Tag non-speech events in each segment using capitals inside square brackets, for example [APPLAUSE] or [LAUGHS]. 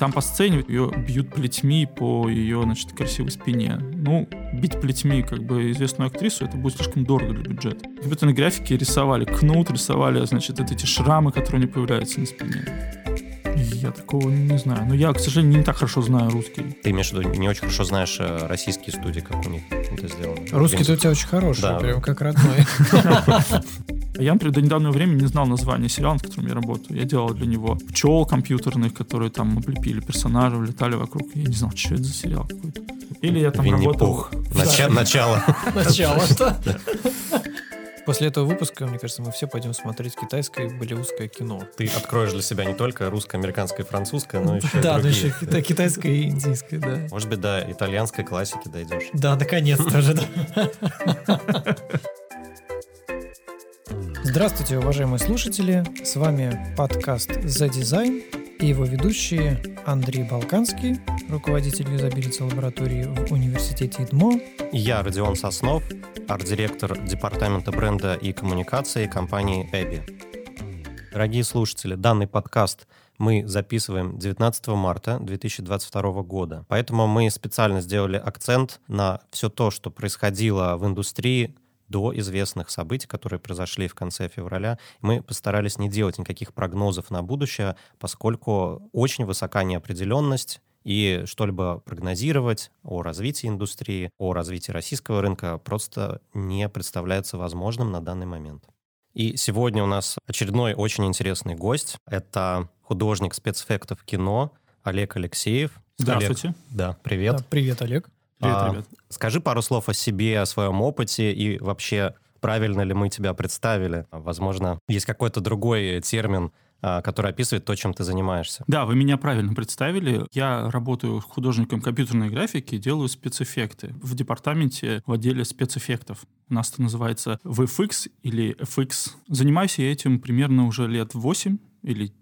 Там по сцене ее бьют плетьми по ее, значит, красивой спине. Ну, бить плетьми, как бы, известную актрису, это будет слишком дорого для бюджета. В компьютерной графике рисовали кнут, рисовали, значит, вот эти шрамы, которые не появляются на спине. Я такого не знаю. Но я, к сожалению, не так хорошо знаю русский. Ты имеешь в виду, не очень хорошо знаешь э, российские студии, как у них это сделано? Русский-то у тебя очень хороший, Да. прям как родной. [LAUGHS] Я, например, до недавнего времени не знал названия сериала, над которым я работаю. Я делал для него пчел компьютерных, которые там облепили персонажей, летали вокруг. Я не знал, что это за сериал какой-то. Или я там работал... Нача- Начало. [LAUGHS] Начало. [LAUGHS] После этого выпуска, мне кажется, мы все пойдем смотреть китайское и болливудское кино. Ты откроешь для себя не только русское, американское и французское, но еще Да, другие. еще кита- китайское и индийское, да. Может быть, до итальянской классики дойдешь. Да, наконец-то же, да. [LAUGHS] Здравствуйте, уважаемые слушатели. С вами подкаст «The Design» и его ведущие Андрей Балканский, руководитель юзабилити лаборатории в университете ИДМО, Я Родион Соснов, арт-директор департамента бренда и коммуникации компании Эбби. Дорогие слушатели, данный подкаст мы записываем 19 марта 2022 года. Поэтому мы специально сделали акцент на все то, что происходило в индустрии до известных событий, которые произошли в конце февраля. Мы постарались не делать никаких прогнозов на будущее, поскольку очень высока неопределенность, и что-либо прогнозировать о развитии индустрии, о развитии российского рынка просто не представляется возможным на данный момент. И сегодня у нас очередной очень интересный гость. Это художник спецэффектов кино Олег Алексеев. Здравствуйте. Олег, да, привет. Да, привет, Олег. Привет, А, ребят. Скажи пару слов о себе, о своем опыте и вообще правильно ли мы тебя представили. Возможно, есть какой-то другой термин, а, который описывает то, чем ты занимаешься. Да, вы меня правильно представили. Я работаю художником компьютерной графики, делаю спецэффекты в департаменте в отделе спецэффектов. У нас это называется VFX или FX. Занимаюсь я этим примерно уже лет 8 или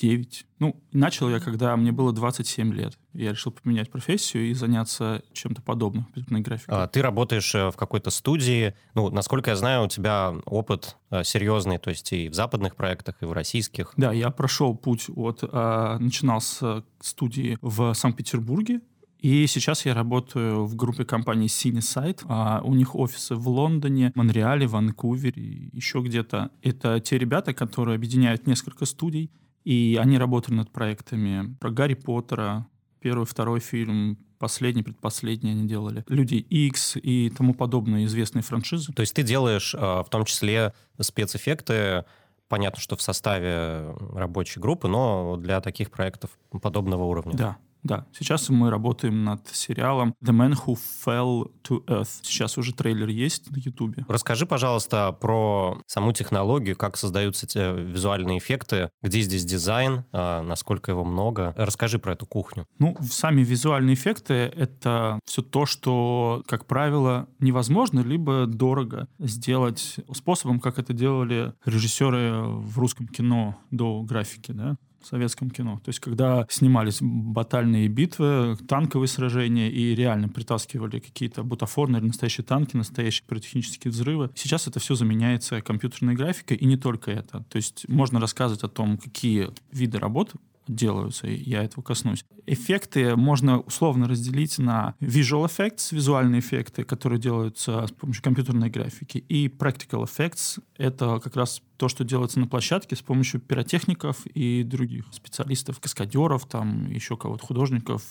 9. Ну, начал я, когда мне было 27 лет. Я решил поменять профессию и заняться чем-то подобным компьютерной графике. А, Ты работаешь э, в какой-то студии. Ну, насколько я знаю, у тебя опыт э, серьезный, то есть и в западных проектах, и в российских. Да, я прошел путь от... а, начинал с студии в Санкт-Петербурге, и сейчас я работаю в группе компании Cinesite. А у них офисы в Лондоне, Монреале, Ванкувере еще где-то. Это те ребята, которые объединяют несколько студий, и они работали над проектами про Гарри Поттера, первый, второй фильм, последний, предпоследний они делали. Люди X и тому подобные известные франшизы. То есть ты делаешь э, в том числе спецэффекты, понятно, что в составе рабочей группы, но для таких проектов подобного уровня. Да, да. Сейчас мы работаем над сериалом The Man Who Fell to Earth. Сейчас уже трейлер есть на Ютубе. Расскажи, пожалуйста, про саму технологию, как создаются эти визуальные эффекты, где здесь дизайн, а, насколько его много. Расскажи про эту кухню. Ну, сами визуальные эффекты — это все то, что, как правило, невозможно, либо дорого сделать способом, как это делали режиссеры в русском кино до графики, да, в советском кино. То есть, когда снимались батальные битвы, танковые сражения и реально притаскивали какие-то бутафорные настоящие танки, настоящие пиротехнические взрывы. Сейчас это все заменяется компьютерной графикой, и не только это. То есть, можно рассказывать о том, какие виды работ делаются, и я этого коснусь. Эффекты можно условно разделить на visual effects, визуальные эффекты, которые делаются с помощью компьютерной графики, и practical effects — это как раз то, что делается на площадке с помощью пиротехников и других специалистов, каскадеров, там еще кого-то, художников,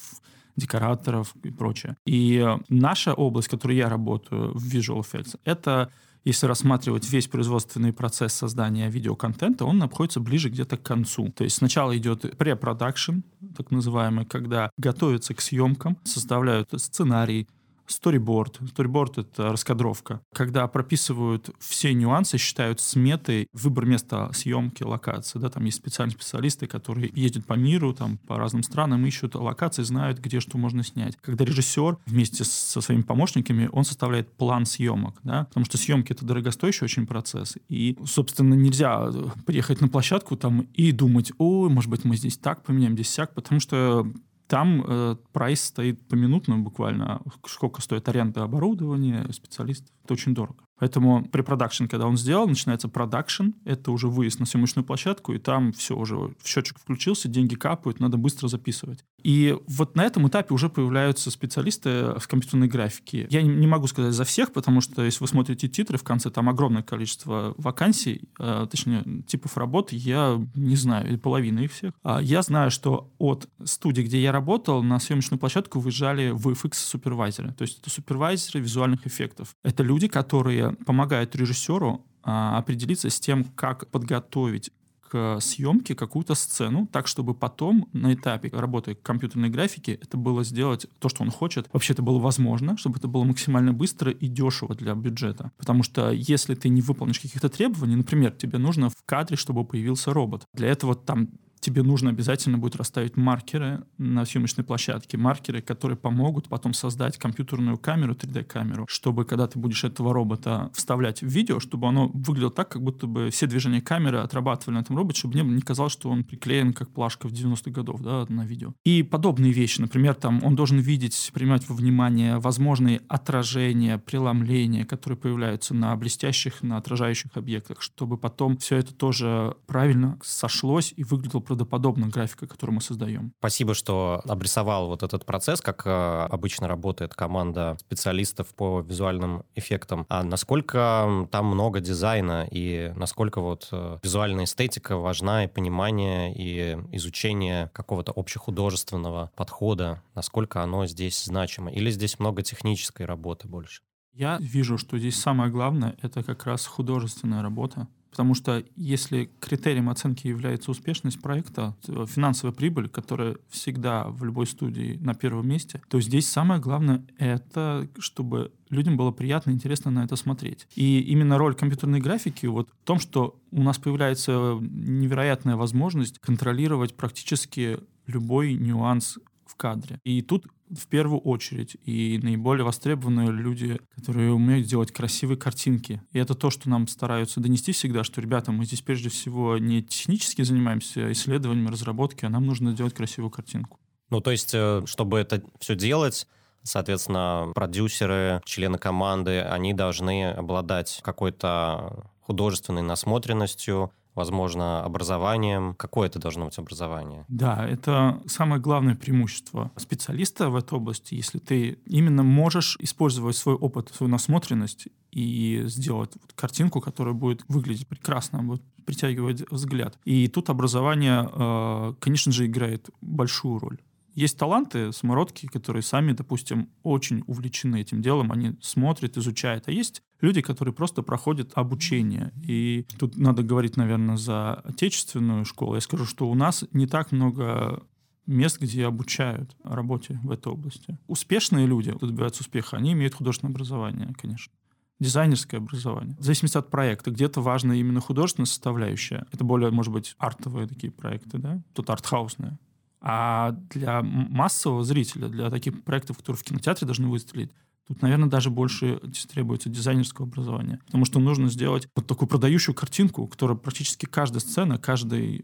декораторов и прочее. И наша область, в которой я работаю в Visual Effects, это если рассматривать весь производственный процесс создания видеоконтента, он находится ближе где-то к концу. То есть сначала идет препродакшн, так называемый, когда готовятся к съемкам, составляют сценарий, Storyboard. Storyboard — это раскадровка. Когда прописывают все нюансы, считают сметы, выбор места съемки, локации. Да, там есть специальные специалисты, которые ездят по миру, там, по разным странам, ищут локации, знают, где что можно снять. Когда режиссер вместе со своими помощниками, он составляет план съемок, да, потому что съемки — это дорогостоящий очень процесс. И, собственно, нельзя приехать на площадку там и думать, ой, может быть, мы здесь так поменяем, здесь сяк, потому что там э, прайс стоит поминутно буквально, сколько стоит аренда оборудования, специалистов. Это очень дорого. Поэтому препродакшн, когда он сделал, начинается продакшн, это уже выезд на съемочную площадку, и там все уже, счетчик включился, деньги капают, надо быстро записывать. И вот на этом этапе уже появляются специалисты в компьютерной графике. Я не могу сказать за всех, потому что если вы смотрите титры в конце, там огромное количество вакансий, э, точнее, типов работы, я не знаю, или половина их всех. А я знаю, что от студии, где я работал, на съемочную площадку выезжали VFX-супервайзеры. То есть это супервайзеры визуальных эффектов. Это люди, которые помогает режиссеру а, определиться с тем, как подготовить к съемке какую-то сцену, так, чтобы потом на этапе работы компьютерной графики это было сделать то, что он хочет. Вообще это было возможно, чтобы это было максимально быстро и дешево для бюджета. Потому что если ты не выполнишь каких-то требований, например, тебе нужно в кадре, чтобы появился робот. Для этого там тебе нужно обязательно будет расставить маркеры на съемочной площадке, маркеры, которые помогут потом создать компьютерную камеру, 3D-камеру, чтобы когда ты будешь этого робота вставлять в видео, чтобы оно выглядело так, как будто бы все движения камеры отрабатывали на этом роботе, чтобы мне не казалось, что он приклеен как плашка в 90-х годов да, на видео. И подобные вещи, например, там он должен видеть, принимать во внимание возможные отражения, преломления, которые появляются на блестящих, на отражающих объектах, чтобы потом все это тоже правильно сошлось и выглядело правдоподобно графика, которую мы создаем. Спасибо, что обрисовал вот этот процесс, как э, обычно работает команда специалистов по визуальным эффектам. А насколько там много дизайна и насколько вот э, визуальная эстетика важна и понимание и изучение какого-то общехудожественного подхода, насколько оно здесь значимо? Или здесь много технической работы больше? Я вижу, что здесь самое главное — это как раз художественная работа. Потому что если критерием оценки является успешность проекта, финансовая прибыль, которая всегда в любой студии на первом месте, то здесь самое главное — это чтобы людям было приятно интересно на это смотреть. И именно роль компьютерной графики вот в том, что у нас появляется невероятная возможность контролировать практически любой нюанс в кадре. И тут в первую очередь и наиболее востребованные люди, которые умеют делать красивые картинки. И это то, что нам стараются донести всегда, что, ребята, мы здесь прежде всего не технически занимаемся исследованием, разработкой, а нам нужно делать красивую картинку. Ну, то есть, э, чтобы это все делать, соответственно, продюсеры, члены команды, они должны обладать какой-то художественной насмотренностью, возможно, образованием. Какое это должно быть образование? Да, это самое главное преимущество специалиста в этой области, если ты именно можешь использовать свой опыт, свою насмотренность и сделать вот картинку, которая будет выглядеть прекрасно, будет притягивать взгляд. И тут образование, э, конечно же, играет большую роль. Есть таланты, самородки, которые сами, допустим, очень увлечены этим делом, они смотрят, изучают. А есть люди, которые просто проходят обучение. И тут надо говорить, наверное, за отечественную школу. Я скажу, что у нас не так много мест, где обучают работе в этой области. Успешные люди, добиваются успеха, они имеют художественное образование, конечно дизайнерское образование. В зависимости от проекта. Где-то важна именно художественная составляющая. Это более, может быть, артовые такие проекты, да? Тут артхаусные. А для массового зрителя, для таких проектов, которые в кинотеатре должны выстрелить, Тут, наверное, даже больше требуется дизайнерского образования. Потому что нужно сделать вот такую продающую картинку, которая практически каждая сцена, каждый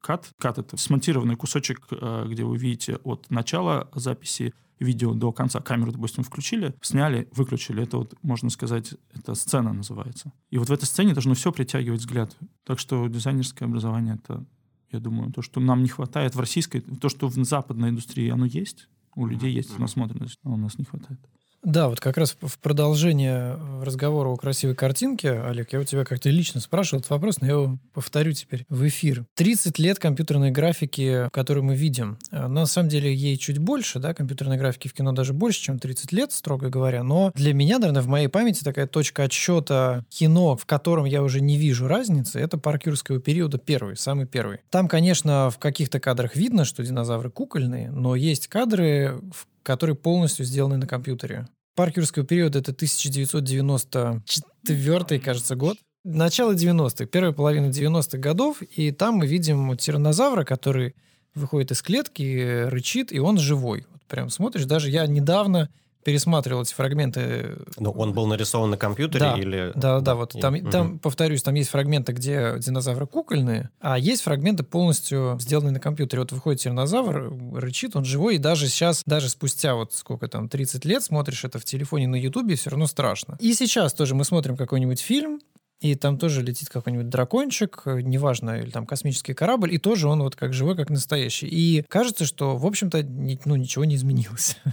кат, кат — это смонтированный кусочек, э, где вы видите от начала записи видео до конца. Камеру, допустим, включили, сняли, выключили. Это вот, можно сказать, это сцена называется. И вот в этой сцене должно все притягивать взгляд. Так что дизайнерское образование — это я думаю, то, что нам не хватает в российской, то, что в западной индустрии оно есть, у людей есть насмотренность, но у нас не хватает. Да, вот как раз в продолжение разговора о красивой картинке, Олег, я у тебя как-то лично спрашивал этот вопрос, но я его повторю теперь в эфир. 30 лет компьютерной графики, которую мы видим. Э, на самом деле ей чуть больше, да, компьютерной графики в кино даже больше, чем 30 лет, строго говоря. Но для меня, наверное, в моей памяти такая точка отсчета кино, в котором я уже не вижу разницы, это паркюрского периода первый, самый первый. Там, конечно, в каких-то кадрах видно, что динозавры кукольные, но есть кадры, в которые полностью сделаны на компьютере. Паркерского периода это 1994, кажется, год. Начало 90-х, первая половина 90-х годов, и там мы видим тиранозавра, который выходит из клетки, рычит, и он живой. Вот прям смотришь, даже я недавно пересматривал эти фрагменты. Ну, он был нарисован на компьютере да, или... Да, да, вот там, угу. там, повторюсь, там есть фрагменты, где динозавры кукольные, а есть фрагменты полностью сделанные на компьютере. Вот выходит тиранозавр, рычит, он живой, и даже сейчас, даже спустя вот сколько там, 30 лет, смотришь это в телефоне на Ютубе, все равно страшно. И сейчас тоже мы смотрим какой-нибудь фильм, и там тоже летит какой-нибудь дракончик, э, неважно, или там космический корабль, и тоже он вот как живой, как настоящий. И кажется, что, в общем-то, ну, ничего не изменилось. [LAUGHS]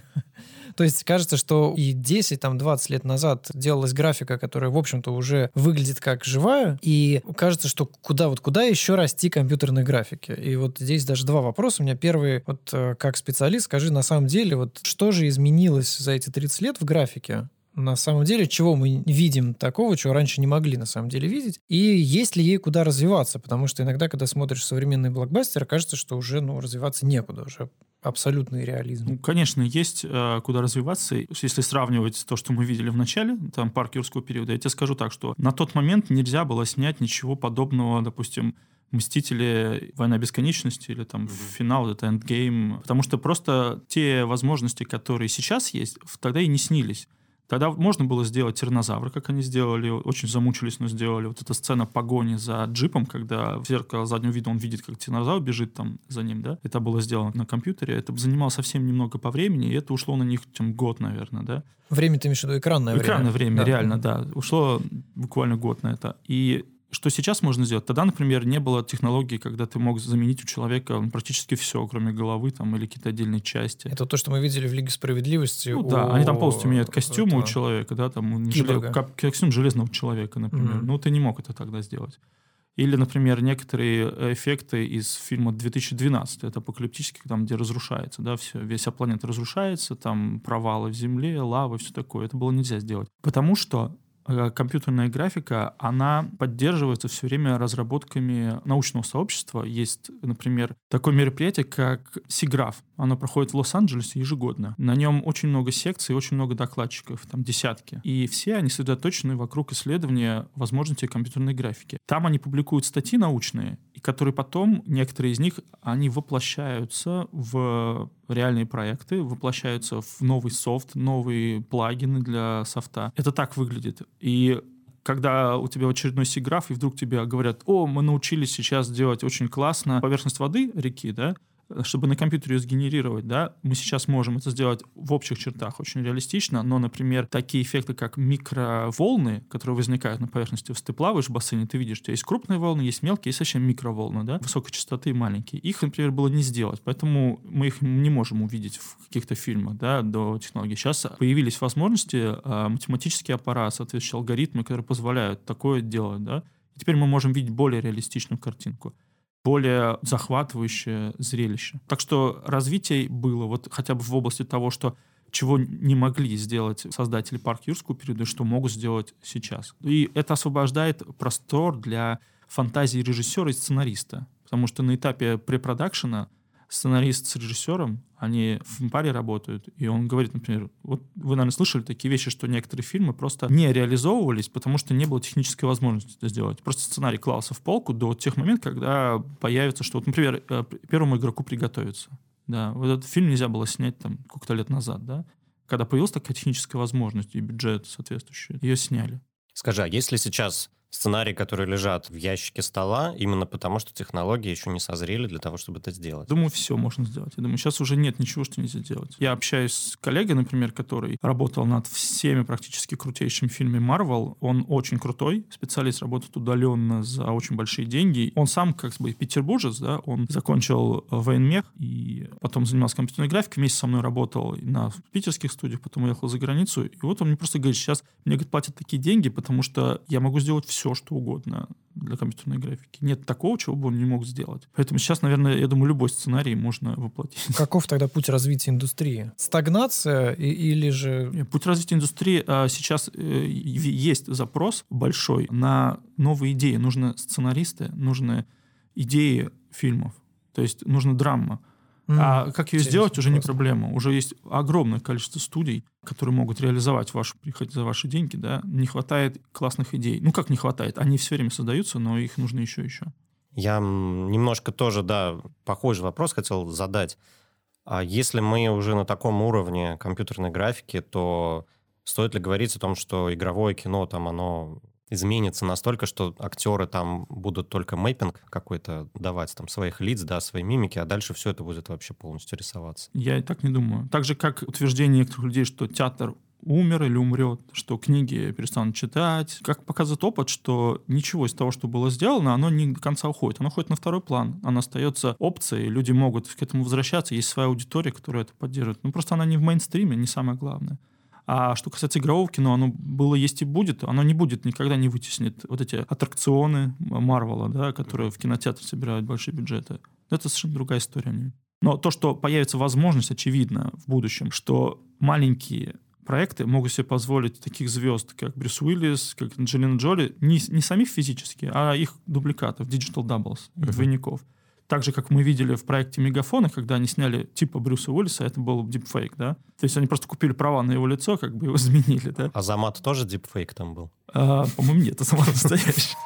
То есть кажется, что и 10, там, 20 лет назад делалась графика, которая, в общем-то, уже выглядит как живая, и кажется, что куда вот куда еще расти компьютерной графике. И вот здесь даже два вопроса. У меня первый, вот э, как специалист, скажи, на самом деле, вот что же изменилось за эти 30 лет в графике? на самом деле, чего мы видим такого, чего раньше не могли на самом деле видеть, и есть ли ей куда развиваться, потому что иногда, когда смотришь современный блокбастер, кажется, что уже ну, развиваться некуда, уже абсолютный реализм. Ну, конечно, есть э, куда развиваться. Если сравнивать то, что мы видели в начале, там, парк юрского периода, я тебе скажу так, что на тот момент нельзя было снять ничего подобного, допустим, Мстители, Война бесконечности или там mm-hmm. финал, это эндгейм. Потому что просто те возможности, которые сейчас есть, тогда и не снились. Тогда можно было сделать тиранозавра, как они сделали, очень замучились, но сделали. Вот эта сцена погони за джипом, когда в зеркало заднего вида он видит, как тиранозавр бежит там за ним, да. Это было сделано на компьютере. Это занимало совсем немного по времени, и это ушло на них чем год, наверное, да. Время ты имеешь в виду экранное время? Экранное время, да. реально, да. Ушло буквально год на это. И что сейчас можно сделать? Тогда, например, не было технологии, когда ты мог заменить у человека практически все, кроме головы там, или какие-то отдельные части. Это то, что мы видели в Лиге справедливости. Ну, у... Да, они там полностью меняют костюмы этого... у человека, да, там желез... костюм железного человека, например. Mm-hmm. Ну, ты не мог это тогда сделать. Или, например, некоторые эффекты из фильма 2012, это апокалиптический, там, где разрушается, да, все, весь планета разрушается, там провалы в земле, лава, все такое. Это было нельзя сделать. Потому что компьютерная графика, она поддерживается все время разработками научного сообщества. Есть, например, такое мероприятие, как Сиграф. Оно проходит в Лос-Анджелесе ежегодно. На нем очень много секций, очень много докладчиков, там десятки. И все они сосредоточены вокруг исследования возможностей компьютерной графики. Там они публикуют статьи научные, и которые потом, некоторые из них, они воплощаются в реальные проекты, воплощаются в новый софт, новые плагины для софта. Это так выглядит. И когда у тебя очередной сиграф, и вдруг тебе говорят, о, мы научились сейчас делать очень классно поверхность воды реки, да, чтобы на компьютере ее сгенерировать, да, мы сейчас можем это сделать в общих чертах очень реалистично, но, например, такие эффекты, как микроволны, которые возникают на поверхности, ты плаваешь в бассейне, ты видишь, что есть крупные волны, есть мелкие, есть совсем микроволны, да, высокой частоты и маленькие. Их, например, было не сделать, поэтому мы их не можем увидеть в каких-то фильмах, да, до технологий. Сейчас появились возможности, а, математический аппарат, соответствующие алгоритмы, которые позволяют такое делать, да, и теперь мы можем видеть более реалистичную картинку более захватывающее зрелище. Так что развитие было вот хотя бы в области того, что чего не могли сделать создатели парка юрского периода, что могут сделать сейчас. И это освобождает простор для фантазии режиссера и сценариста. Потому что на этапе препродакшена сценарист с режиссером, они в паре работают, и он говорит, например, вот вы, наверное, слышали такие вещи, что некоторые фильмы просто не реализовывались, потому что не было технической возможности это сделать. Просто сценарий клался в полку до тех моментов, когда появится, что, вот, например, э, первому игроку приготовиться. Да, вот этот фильм нельзя было снять там сколько-то лет назад, да, когда появилась такая техническая возможность и бюджет соответствующий, ее сняли. Скажи, а если сейчас сценарии, которые лежат в ящике стола, именно потому, что технологии еще не созрели для того, чтобы это сделать. Думаю, все можно сделать. Я думаю, сейчас уже нет ничего, что нельзя делать. Я общаюсь с коллегой, например, который работал над всеми практически крутейшими фильмами Marvel. Он очень крутой, специалист, работает удаленно за очень большие деньги. Он сам как бы петербуржец, да, он закончил военмех и потом занимался компьютерной графикой, вместе со мной работал на питерских студиях, потом уехал за границу. И вот он мне просто говорит, сейчас мне говорит, платят такие деньги, потому что я могу сделать все все, что угодно для компьютерной графики. Нет такого, чего бы он не мог сделать. Поэтому сейчас, наверное, я думаю, любой сценарий можно воплотить. [LAUGHS] Каков тогда путь развития индустрии? Стагнация или же... Путь развития индустрии а, сейчас э, есть запрос большой на новые идеи. Нужны сценаристы, нужны идеи фильмов. То есть нужна драма. А как ее сделать, уже не проблема. Уже есть огромное количество студий, которые могут реализовать вашу прихоть за ваши деньги. Да? Не хватает классных идей. Ну, как не хватает? Они все время создаются, но их нужно еще еще. Я немножко тоже, да, похожий вопрос хотел задать. А если мы уже на таком уровне компьютерной графики, то стоит ли говорить о том, что игровое кино там оно изменится настолько, что актеры там будут только мэппинг какой-то давать, там, своих лиц, да, свои мимики, а дальше все это будет вообще полностью рисоваться. Я и так не думаю. Так же, как утверждение некоторых людей, что театр умер или умрет, что книги перестанут читать. Как показывает опыт, что ничего из того, что было сделано, оно не до конца уходит. Оно уходит на второй план. Оно остается опцией, люди могут к этому возвращаться. Есть своя аудитория, которая это поддерживает. Ну, просто она не в мейнстриме, не самое главное. А что касается игрового кино, оно было, есть и будет. Оно не будет, никогда не вытеснит вот эти аттракционы Марвела, да, которые в кинотеатре собирают большие бюджеты. Это совершенно другая история. Но то, что появится возможность, очевидно, в будущем, что маленькие проекты могут себе позволить таких звезд, как Брюс Уиллис, как Анджелина Джоли, не, не самих физически, а их дубликатов, digital doubles, uh-huh. двойников. Так же, как мы видели в проекте Мегафона, когда они сняли типа Брюса Уиллиса, это был дипфейк, да? То есть они просто купили права на его лицо, как бы его [LAUGHS] заменили, да? А Замат тоже дипфейк там был? А, по-моему, нет, Замат настоящий.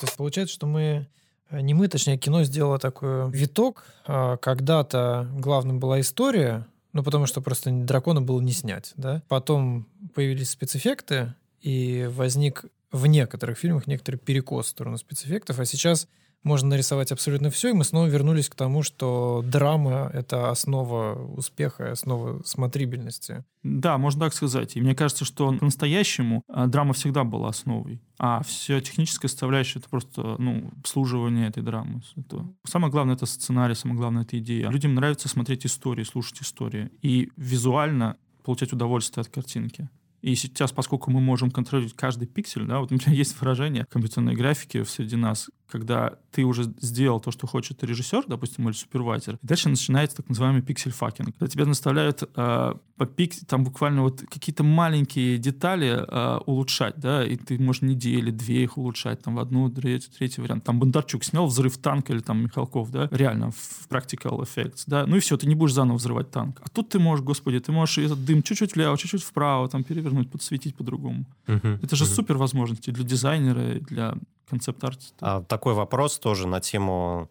То есть получается, что мы Э, не мы, точнее, кино сделало такой виток. А, когда-то главным была история, ну, потому что просто дракона было не снять, да. Потом появились спецэффекты, и возник в некоторых фильмах некоторый перекос в сторону спецэффектов, а сейчас можно нарисовать абсолютно все, и мы снова вернулись к тому, что драма — это основа успеха, основа смотрибельности. Да, можно так сказать. И мне кажется, что по-настоящему а, драма всегда была основой, а все техническая составляющая — это просто ну, обслуживание этой драмы. Это... Самое главное — это сценарий, самое главное — это идея. Людям нравится смотреть истории, слушать истории и визуально получать удовольствие от картинки. И сейчас, поскольку мы можем контролировать каждый пиксель, да, вот у меня [LAUGHS] есть выражение компьютерной графики среди нас, когда ты уже сделал то, что хочет режиссер, допустим, или супервайзер, и дальше начинается так называемый pixel-fucking. Когда тебя наставляют э, по пиксель, там буквально вот какие-то маленькие детали э, улучшать, да, и ты можешь недели, две их улучшать, там в одну, третью, третий вариант. Там Бондарчук снял взрыв танка или там Михалков, да, реально в practical effects, да, ну и все, ты не будешь заново взрывать танк. А тут ты можешь, господи, ты можешь этот дым чуть-чуть влево, чуть-чуть вправо, там перевернуть, подсветить по-другому. Uh-huh, Это же uh-huh. супер возможности для дизайнера, для концепт-арт. А, такой вопрос тоже на тему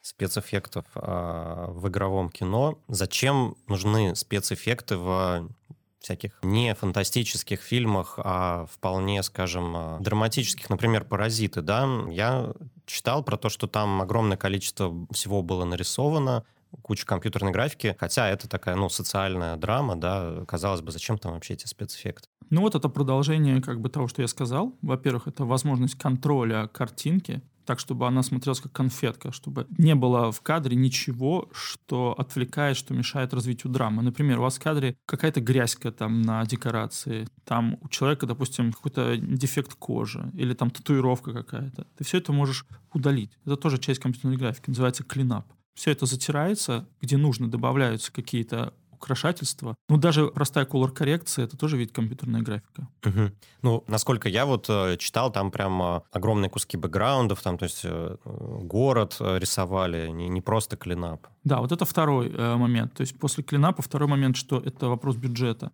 спецэффектов а, в игровом кино. Зачем нужны спецэффекты в всяких не фантастических фильмах, а вполне, скажем, а, драматических, например, «Паразиты», да, я читал про то, что там огромное количество всего было нарисовано, куча компьютерной графики, хотя это такая, ну, социальная драма, да, казалось бы, зачем там вообще эти спецэффекты? Ну вот это продолжение как бы того, что я сказал. Во-первых, это возможность контроля картинки, так, чтобы она смотрелась как конфетка, чтобы не было в кадре ничего, что отвлекает, что мешает развитию драмы. Например, у вас в кадре какая-то грязька там на декорации, там у человека, допустим, какой-то дефект кожи или там татуировка какая-то. Ты все это можешь удалить. Это тоже часть компьютерной графики, называется клинап. Все это затирается, где нужно добавляются какие-то украшательства. Ну, даже простая колор-коррекция — это тоже вид компьютерная графика. Угу. Ну, насколько я вот э, читал, там прям э, огромные куски бэкграундов, там, то есть э, город рисовали, не, не просто клинап. Да, вот это второй момент. То есть после клинапа второй момент, что это вопрос бюджета.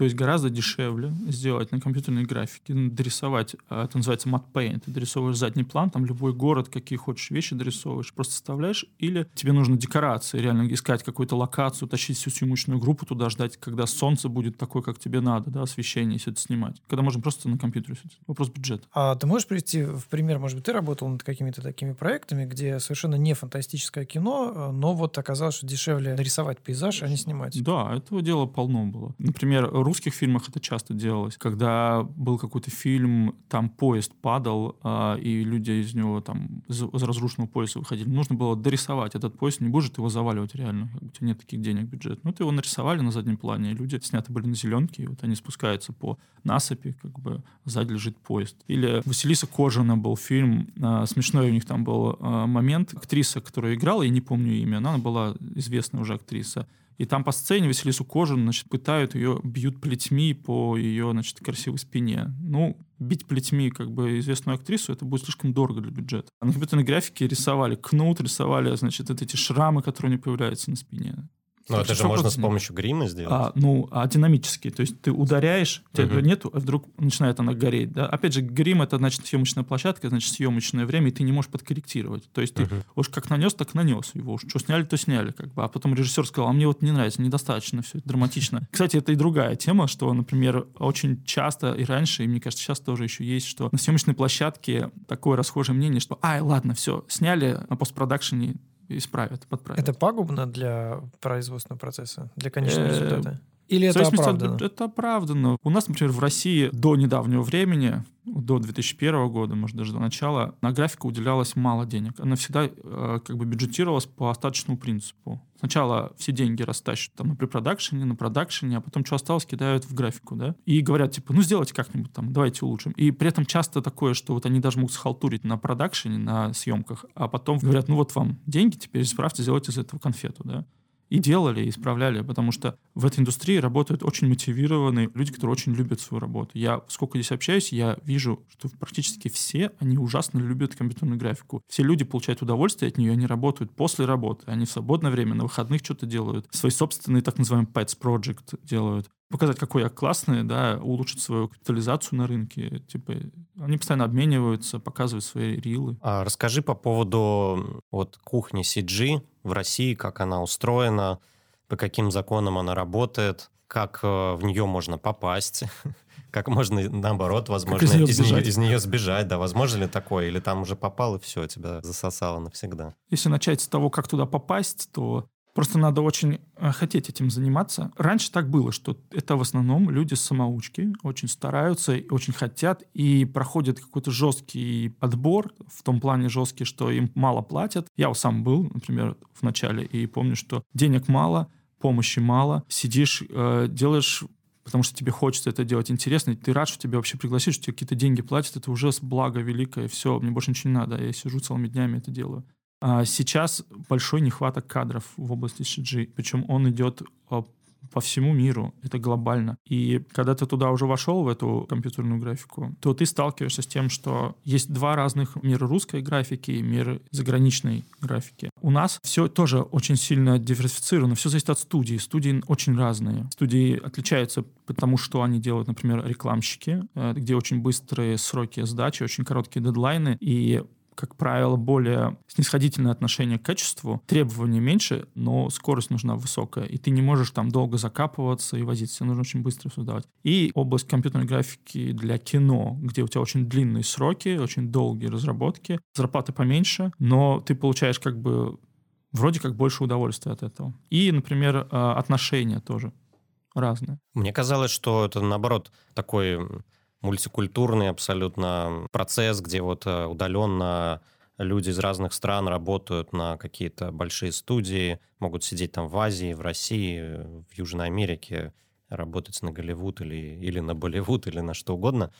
То есть гораздо дешевле сделать на компьютерной графике, дорисовать, а, это называется matte paint, ты дорисовываешь задний план, там любой город, какие хочешь вещи дорисовываешь, просто вставляешь, или тебе нужно декорации, реально искать какую-то локацию, тащить всю съемочную группу туда, ждать, когда солнце будет такое, как тебе надо, да, освещение, все это снимать. Когда можно просто на компьютере все это. Вопрос бюджета. А ты можешь привести в пример, может быть, ты работал над какими-то такими проектами, где совершенно не фантастическое кино, но вот оказалось, что дешевле нарисовать пейзаж, а не снимать. Да, этого дела полно было. Например, русских фильмах это часто делалось. Когда был какой-то фильм, там поезд падал, э, и люди из него там из, из разрушенного поезда выходили. Нужно было дорисовать этот поезд, не будет его заваливать реально. У тебя нет таких денег бюджет. Ну, ты его нарисовали на заднем плане, и люди сняты были на зеленке, и вот они спускаются по насыпи, как бы сзади лежит поезд. Или Василиса Кожина был фильм, э, смешной у них там был э, момент. Актриса, которая играла, я не помню имя, она была известная уже актриса, и там по сцене Василису Кожину, значит, пытают ее, бьют плетьми по ее, значит, красивой спине. Ну, бить плетьми как бы известную актрису, это будет слишком дорого для бюджета. А на компьютерной графике рисовали кнут, рисовали, значит, вот эти шрамы, которые у нее появляются на спине. Ну, это же можно с помощью грима сделать. А, ну, а динамически. То есть ты ударяешь, у тебя uh нету, а вдруг начинает она гореть. Да? Опять же, грим — это, значит, съемочная площадка, значит, съемочное время, и ты не можешь подкорректировать. То есть ты uh уж как нанес, так нанес его. Уж что сняли, то сняли. Как бы. А потом режиссер сказал, а мне вот не нравится, недостаточно все, это драматично. [LAUGHS] Кстати, это и другая тема, что, например, очень часто и раньше, и мне кажется, сейчас тоже еще есть, что на съемочной площадке такое расхожее мнение, что, ай, ладно, все, сняли, на постпродакшене исправят, подправят. Это пагубно для производственного процесса, для конечного э, результата? Или это оправдано? Это оправдано. У нас, например, в России до недавнего времени, до 2001 года, может, даже до начала, на графику уделялось мало денег. Она всегда э, как бы бюджетировалась по остаточному принципу. Сначала все деньги растащат там на препродакшене, на продакшене, а потом что осталось, кидают в графику, да, и говорят, типа, ну, сделайте как-нибудь там, давайте улучшим. И при этом часто такое, что вот они даже могут схалтурить на продакшене, на съемках, а потом говорят, ну, вот вам деньги, теперь исправьте, сделайте из этого конфету, да и делали, и исправляли, потому что в этой индустрии работают очень мотивированные люди, которые очень любят свою работу. Я, сколько здесь общаюсь, я вижу, что практически все, они ужасно любят компьютерную графику. Все люди получают удовольствие от нее, они работают после работы, они в свободное время, на выходных что-то делают, свои собственные так называемые pets project делают показать, какой я классный, да, улучшить свою капитализацию на рынке. Типа, они постоянно обмениваются, показывают свои рилы. А расскажи по поводу вот кухни CG в России, как она устроена, по каким законам она работает, как э, в нее можно попасть, [LAUGHS] как можно, наоборот, возможно, из, из, нее, из нее сбежать, да, возможно ли такое, или там уже попал, и все, тебя засосало навсегда. Если начать с того, как туда попасть, то Просто надо очень э, хотеть этим заниматься. Раньше так было, что это в основном люди самоучки, очень стараются, очень хотят и проходят какой-то жесткий подбор, в том плане жесткий, что им мало платят. Я вот сам был, например, в начале, и помню, что денег мало, помощи мало, сидишь, э, делаешь потому что тебе хочется это делать интересно, и ты рад, что тебя вообще пригласили, что тебе какие-то деньги платят, это уже благо великое, все, мне больше ничего не надо, я сижу целыми днями это делаю. А сейчас большой нехваток кадров в области CG, причем он идет а, по всему миру, это глобально. И когда ты туда уже вошел, в эту компьютерную графику, то ты сталкиваешься с тем, что есть два разных мира русской графики и мир заграничной графики. У нас все тоже очень сильно диверсифицировано, все зависит от студии. Студии очень разные. Студии отличаются потому, что они делают, например, рекламщики, э, где очень быстрые сроки сдачи, очень короткие дедлайны, и как правило, более снисходительное отношение к качеству, требований меньше, но скорость нужна высокая, и ты не можешь там долго закапываться и возиться, тебе нужно очень быстро создавать. И область компьютерной графики для кино, где у тебя очень длинные сроки, очень долгие разработки, зарплаты поменьше, но ты получаешь как бы вроде как больше удовольствия от этого. И, например, э, отношения тоже разные. Мне казалось, что это, наоборот, такой мультикультурный абсолютно процесс, где вот э, удаленно люди из разных стран работают на какие-то большие студии, могут сидеть там в Азии, в России, в Южной Америке, работать на Голливуд или, или на Болливуд, или на что угодно.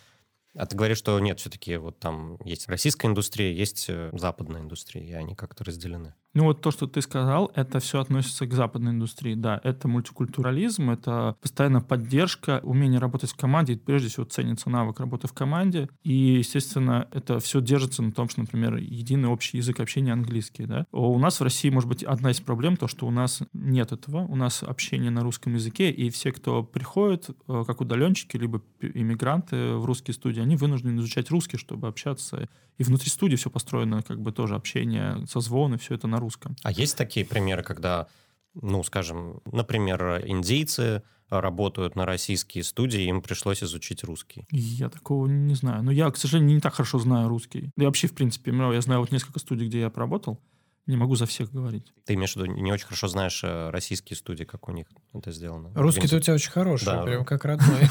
А ты говоришь, что нет, все-таки вот там есть российская индустрия, есть э, западная индустрия, и они как-то разделены. Ну вот то, что ты сказал, это все относится к западной индустрии. Да, это мультикультурализм, это постоянная поддержка, умение работать в команде. Прежде всего ценится навык работы в команде. И, естественно, это все держится на том, что, например, единый общий язык общения английский. Да? У нас в России, может быть, одна из проблем, то, что у нас нет этого. У нас общение на русском языке, и все, кто приходит, э, как удаленщики, либо иммигранты в русские студии, они вынуждены изучать русский, чтобы общаться. И внутри студии все построено, как бы тоже общение, созвоны, все это на русском. А есть такие примеры, когда, ну, скажем, например, индейцы работают на российские студии, им пришлось изучить русский? Я такого не знаю. Но я, к сожалению, не так хорошо знаю русский. Да и вообще, в принципе, я знаю вот несколько студий, где я поработал. Не могу за всех говорить. Ты имеешь в виду, не очень хорошо знаешь э, российские студии, как у них это сделано? Русский-то у тебя очень хороший, да. прям как родной. [LAUGHS]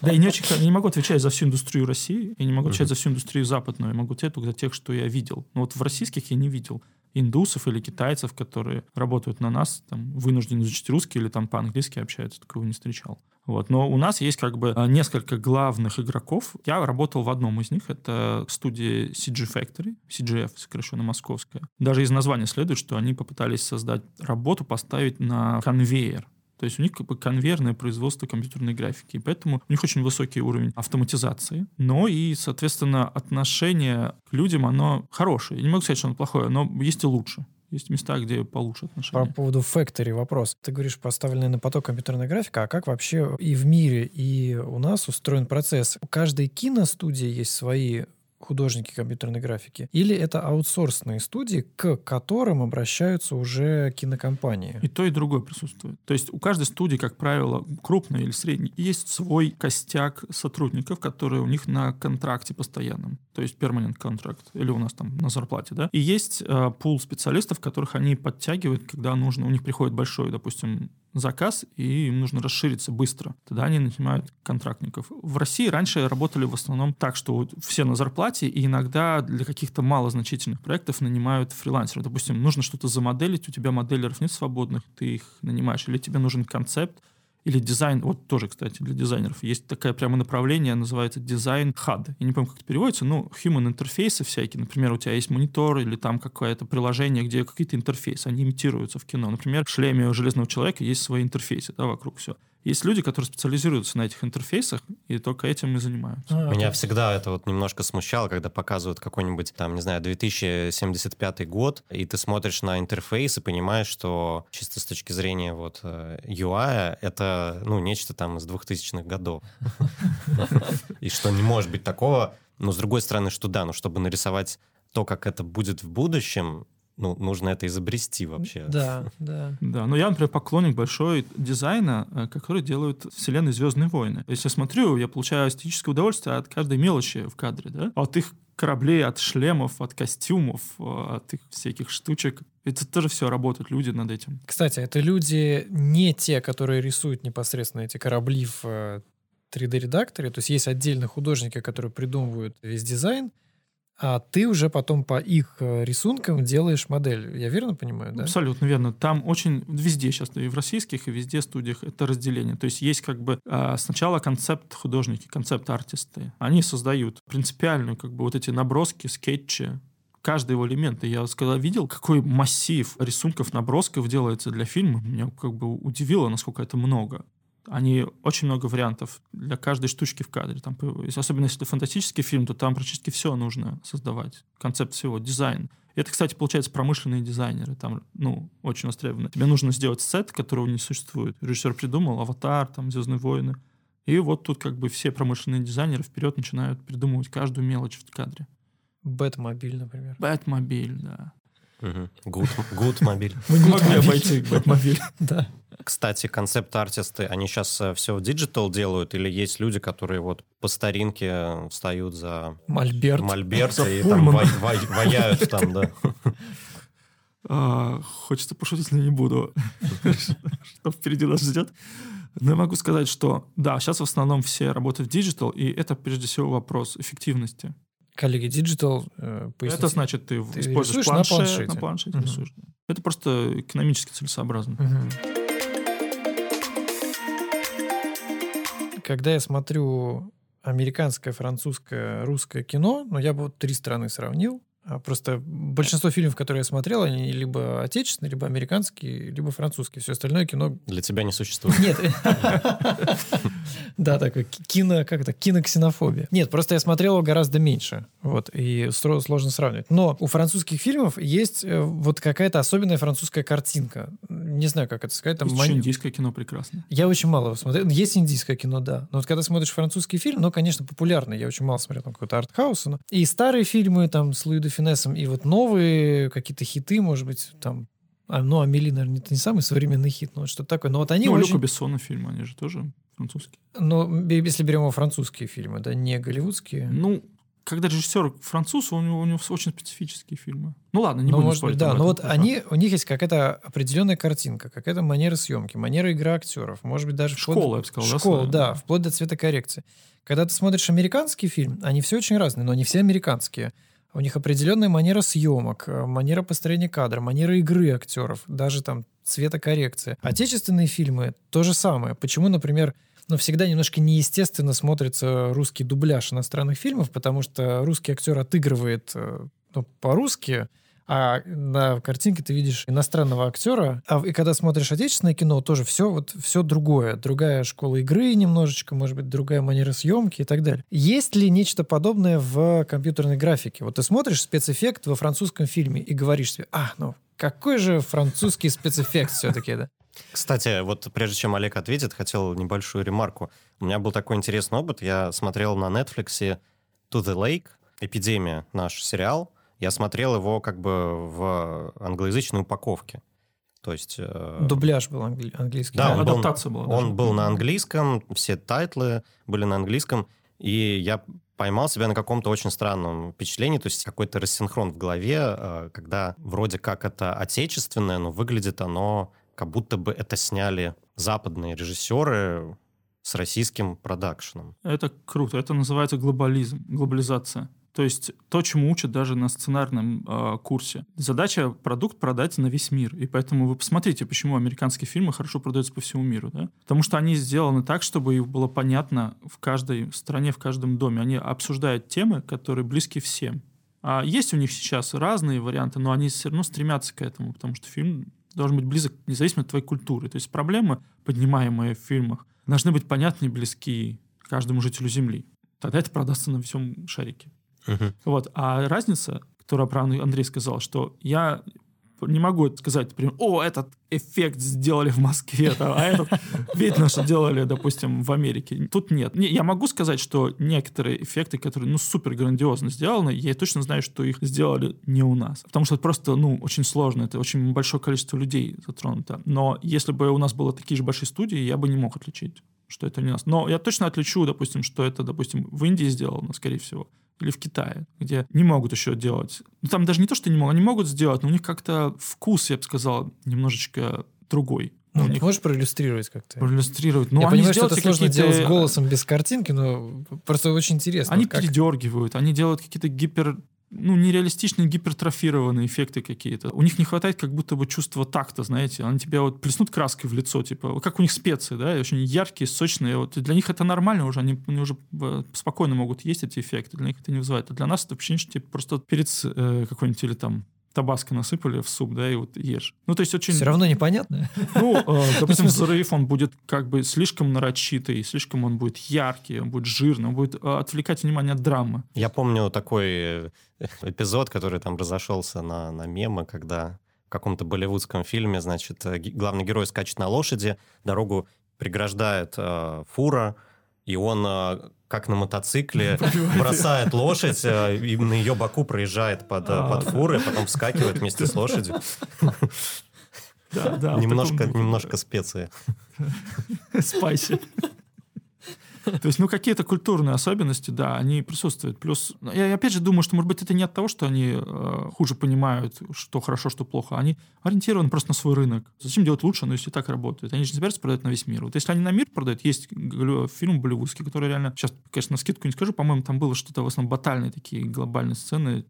Да, и не очень не могу отвечать за всю индустрию России, и не могу отвечать за всю индустрию западную. Я могу отвечать только за тех, что я видел. Но вот в российских я не видел индусов или китайцев, которые работают на нас, там, вынуждены изучить русский или там по-английски общаются, такого не встречал. Вот. Но у нас есть как бы а, несколько главных игроков. Я работал в одном из них. Это студия CG Factory, CGF, сокращенно московская. Даже из названия следует, что они попытались создать работу, поставить на конвейер. То есть у них как бы конвейерное производство компьютерной графики. И поэтому у них очень высокий уровень автоматизации. Но и, соответственно, отношение к людям, оно хорошее. Я не могу сказать, что оно плохое, но есть и лучше. Есть места, где получше По отношения. поводу Factory вопрос. Ты говоришь, поставленная на поток компьютерная графика, а как вообще и в мире, и у нас устроен процесс? У каждой киностудии есть свои художники компьютерной графики? Или это аутсорсные студии, к которым обращаются уже кинокомпании? И то, и другое присутствует. То есть у каждой студии, как правило, крупной или средней, есть свой костяк сотрудников, которые у них на контракте постоянном. То есть permanent контракт. Или у нас там на зарплате, да. И есть э, пул специалистов, которых они подтягивают, когда нужно. У них приходит большой, допустим, заказ, и им нужно расшириться быстро. Тогда они нанимают контрактников. В России раньше работали в основном так, что все на зарплате, и иногда для каких-то малозначительных проектов нанимают фрилансеров. Допустим, нужно что-то замоделить, у тебя моделеров нет свободных, ты их нанимаешь, или тебе нужен концепт, или дизайн, вот тоже, кстати, для дизайнеров. Есть такое прямо направление, называется дизайн HUD. Я не помню, как это переводится, ну, human интерфейсы всякие. Например, у тебя есть монитор или там какое-то приложение, где какие-то интерфейсы, они имитируются в кино. Например, в шлеме у Железного Человека есть свои интерфейсы, да, вокруг все. Есть люди, которые специализируются на этих интерфейсах, и только этим и занимаются. А, Меня всегда это вот немножко смущало, когда показывают какой-нибудь, там, не знаю, 2075 год, и ты смотришь на интерфейс и понимаешь, что чисто с точки зрения вот э, UI это, ну, нечто там из 2000-х годов. И что не может быть такого. Но с другой стороны, что да, но чтобы нарисовать то, как это будет в будущем, ну, нужно это изобрести вообще. Да, да. Да, но я, например, поклонник большой дизайна, э, который делают вселенной «Звездные войны». Если я смотрю, я получаю эстетическое удовольствие от каждой мелочи в кадре, да? От их кораблей, от шлемов, от костюмов, э, от их всяких штучек. Это тоже все работают люди над этим. Кстати, это люди не те, которые рисуют непосредственно эти корабли в э, 3D-редакторе. То есть есть отдельно художники, которые придумывают весь дизайн, а ты уже потом по их э, рисункам делаешь модель. Я верно понимаю, да? Абсолютно верно. Там очень везде сейчас, и в российских, и везде студиях это разделение. То есть есть как бы а, сначала концепт художники, концепт артисты. Они создают принципиальную как бы вот эти наброски, скетчи, каждый его элемент. И я когда видел, какой массив рисунков, набросков делается для фильма, меня как бы удивило, насколько это много. Они очень много вариантов для каждой штучки в кадре. Там, особенно если это фантастический фильм, то там практически все нужно создавать. Концепт всего, дизайн. И это, кстати, получается промышленные дизайнеры. Там, ну, очень востребованы. Тебе нужно сделать сет, которого не существует. Режиссер придумал, аватар, там, Звездные войны. И вот тут как бы все промышленные дизайнеры вперед начинают придумывать каждую мелочь в кадре. Бэтмобиль, например. Бэтмобиль, да. Гудмобиль. Мы не могли обойти Бэтмобиль. Да. Кстати, концепт-артисты, они сейчас все в digital делают или есть люди, которые вот по старинке встают за Мольберт. мольберт За и там вай- вай- ваяют там, да. [LAUGHS] А, Хочется пошутить, но не буду. [LAUGHS] Что впереди нас ждет. Но я могу сказать, что да, сейчас в основном все работают в digital, и это прежде всего вопрос эффективности. Коллеги, digital, э. Это значит, ты, Ты используешь рисуешь на планшет, планшете. на планшете Мгм. рисуешь. Это просто экономически целесообразно. Мгм. Когда я смотрю американское, французское, русское кино, ну, я бы вот три страны сравнил. А Просто большинство фильмов, которые я смотрел, они либо отечественные, либо американские, либо французские. Все остальное кино... Для тебя не существует. Нет. Да, такой ки- кино, как это, киноксенофобия. Нет, просто я смотрел его гораздо меньше. Вот, и сложно сравнивать. Но у французских фильмов есть э, вот какая-то особенная французская картинка. Не знаю, как это сказать. Там еще индийское кино прекрасно. я очень мало его смотрел. Есть индийское кино, да. Но вот когда смотришь французский фильм, ну, конечно, популярный. Я очень мало смотрел там какой-то артхаус. И старые фильмы там с Луи де Финессом, и вот новые какие-то хиты, может быть, там... а, ну, Амели, наверное, это не самый современный хит, но что-то такое. Но вот они ну, очень... Люка Бессона фильмы, они же тоже французские. Но если берем его французские фильмы, да, не голливудские. Ну, когда режиссер француз, у него, у него очень специфические фильмы. Ну ладно, не ну, будем спорить да. Но вот факт. они, у них есть какая-то определенная картинка, какая-то манера съемки, манера игры актеров, может быть, даже... вплоть Школа, я бы сказал, да, Школа, своя? да, вплоть до цветокоррекции. Когда ты смотришь американский фильм, они все очень разные, но они все американские. У них определенная манера съемок, э, манера построения кадра, манера игры актеров, даже там цветокоррекция. Отечественные фильмы то же самое. Почему, например, ну, всегда немножко неестественно смотрится русский дубляж иностранных фильмов, потому что русский актер отыгрывает э, ну, по-русски, а на картинке ты видишь иностранного актера, а и когда смотришь отечественное кино, тоже все вот все другое, другая школа игры немножечко, может быть, другая манера съемки и так далее. Есть ли нечто подобное в компьютерной графике? Вот ты смотришь спецэффект во французском фильме и говоришь себе, а, ну Какой же французский спецэффект все-таки, да? Кстати, вот прежде чем Олег ответит, хотел небольшую ремарку. У меня был такой интересный опыт. Я смотрел на Netflix To the Lake, «Эпидемия», наш сериал. Я смотрел его как бы в англоязычной упаковке. То есть... Э... Дубляж был англи- английский. Да, он адаптация был, была. Он был на английском, все тайтлы были на английском, и я поймал себя на каком-то очень странном впечатлении, то есть какой-то рассинхрон в голове, э, когда вроде как это отечественное, но выглядит оно как будто бы это сняли западные режиссеры с российским продакшеном. Это круто. Это называется глобализм, глобализация. То есть то, чему учат даже на сценарном э, курсе. Задача продукт продать на весь мир. И поэтому вы посмотрите, почему американские фильмы хорошо продаются по всему миру. Да? Потому что они сделаны так, чтобы их было понятно в каждой стране, в каждом доме. Они обсуждают темы, которые близки всем. А есть у них сейчас разные варианты, но они все равно стремятся к этому, потому что фильм должен быть близок независимо от твоей культуры. То есть проблемы, поднимаемые в фильмах, должны быть понятны и близки каждому жителю Земли. Тогда это продастся на всем шарике. Мгм. Вот. А разница, которую про Андрей сказал, что я не могу сказать, например, о, этот эффект сделали в Москве, там, а этот [LAUGHS] видно, что делали, допустим, в Америке. Тут нет. Не, я могу сказать, что некоторые эффекты, которые, ну, супер грандиозно сделаны, я точно знаю, что их сделали не у нас. Потому что это просто, ну, очень сложно, это очень большое количество людей затронуто. Но если бы у нас было такие же большие студии, я бы не мог отличить что это не нас. Но я точно отличу, допустим, что это, допустим, в Индии сделано, скорее всего, или в Китае, где не могут еще делать. Ну, там даже не то, что не могут, они могут сделать, но у них как-то вкус, я бы сказал, немножечко другой. Ну, у них можешь проиллюстрировать как-то? проиллюстрировать. Ну, Я они понимаю, что это сложно делать голосом без картинки, но просто очень интересно. Они вот как- передергивают, они делают какие-то гипер ну, нереалистичные, гипертрофированные эффекты какие-то. У них не хватает как будто бы чувства такта, знаете. Они тебя вот плеснут краской в лицо, типа, как у них специи, да, очень яркие, сочные. Вот для них это нормально уже, они, они уже э, спокойно могут есть эти эффекты, для них это не вызывает. А для нас это ощущение, что типа, просто перец э, какой-нибудь или там табаско насыпали в суп, да, и вот ешь. Ну, то есть очень... Все равно непонятно. Ну, э, [LAUGHS] допустим, взрыв, он будет как бы слишком нарочитый, слишком он будет яркий, он будет жирный, он будет э, отвлекать внимание от драмы. Я помню такой э, эпизод, который там разошелся на, на мемы, когда в каком-то болливудском фильме, значит, главный герой скачет на лошади, дорогу преграждает э, фура, и он, э, как на мотоцикле, [LAUGHS] бросает лошадь, э, и на ее боку проезжает под, А, под фурой, потом вскакивает вместе с лошадью. Да, да. немножко, немножко специи. Спайси. То есть, ну, какие-то культурные особенности, да, они присутствуют. Плюс, ну, я опять же думаю, что, может быть, это не от того, что они э, хуже понимают, что хорошо, что плохо. Они ориентированы просто на свой рынок. Зачем делать лучше, но если так работает? Они же не собираются продать на весь мир. Вот если они на мир продают, есть фильм болливудский, который реально... Сейчас, конечно, на скидку не скажу, по-моему, там было что-то в основном батальные такие глобальные сцены,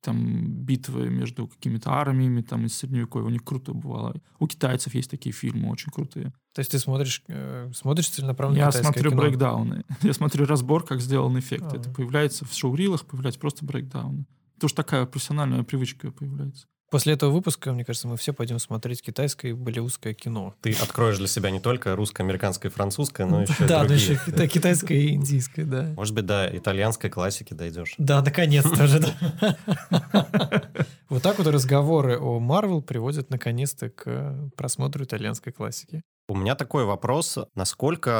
там битвы между какими-то армиями там из средневековья. У них круто бывало. У китайцев есть такие фильмы очень крутые. То есть ты смотришь, э, смотришь целенаправленно Я смотрю кино? брейкдауны. [LAUGHS] Я смотрю разбор, как сделан эффект. А. Это появляется в шоурилах, появляется просто брейкдауны. Это уж такая профессиональная привычка появляется. После этого выпуска, мне кажется, мы все пойдем смотреть китайское и болливудское кино. Ты откроешь для себя не только русское, американское и французское, но еще Да, другие. еще кита- китайское и индийское, да. Может быть, до итальянской классики дойдешь. Да, наконец-то же. да. [LAUGHS] Вот так вот разговоры о Марвел приводят наконец-то к просмотру итальянской классики. У меня такой вопрос. Насколько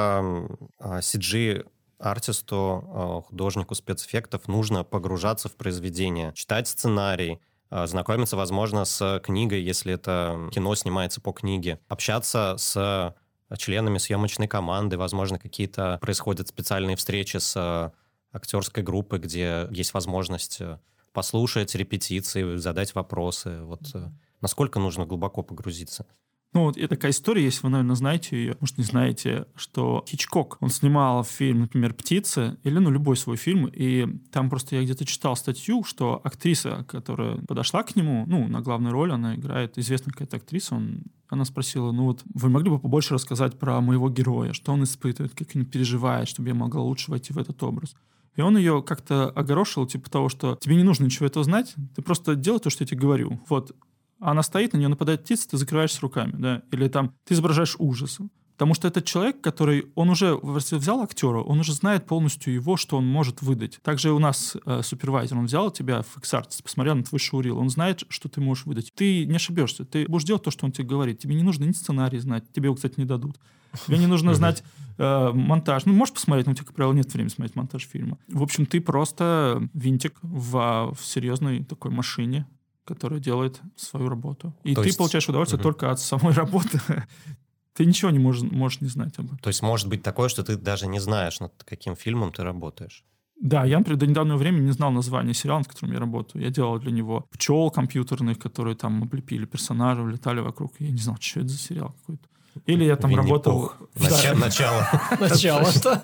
а, CG артисту, а, художнику спецэффектов нужно погружаться в произведение, читать сценарий, знакомиться, возможно, с книгой, если это кино снимается по книге, общаться с членами съемочной команды, возможно, какие-то происходят специальные встречи с актерской группой, где есть возможность э, послушать репетиции, задать вопросы. Вот э, насколько нужно глубоко погрузиться? Ну, вот и такая история есть, вы, наверное, знаете ее, может, не знаете, что Хичкок, он снимал фильм, например, «Птицы», или, ну, любой свой фильм, и там просто я где-то читал статью, что актриса, которая подошла к нему, ну, на главную роль, она играет, известная какая-то актриса, он, она спросила, ну, вот, вы могли бы побольше рассказать про моего героя, что он испытывает, как он переживает, чтобы я могла лучше войти в этот образ. И он ее как-то огорошил, типа того, что тебе не нужно ничего этого знать, ты просто делай то, что я тебе говорю. Вот, она стоит, на нее нападает птица, ты закрываешься руками, да, или там ты изображаешь ужас. Потому что этот человек, который, он уже взял актера, он уже знает полностью его, что он может выдать. Также у нас э, супервайзер, он взял тебя в XArtist, посмотрел на твой шоурил, он знает, что ты можешь выдать. Ты не ошибешься, ты будешь делать то, что он тебе говорит. Тебе не нужно ни сценарий знать, тебе его, кстати, не дадут. Тебе не нужно [LAUGHS] знать э, монтаж. Ну, можешь посмотреть, но у тебя, как правило, нет времени смотреть монтаж фильма. В общем, ты просто винтик в, в серьезной такой машине, которая делает свою работу. И То ты есть- получаешь удовольствие Мгм. только от самой [LAUGHS] работы. Ты ничего не можешь, можешь не знать об этом. То есть может быть такое, что ты даже не знаешь, над каким фильмом ты работаешь. Да, я, например, до недавнего времени не знал название сериала, над которым я работаю. Я делал для него пчел компьютерных, которые там облепили персонажей, летали вокруг. Я не знал, что это за сериал какой-то. Или я там работал... Винни-Пух. Да. Нача- Начало. [LAUGHS] Начало, что?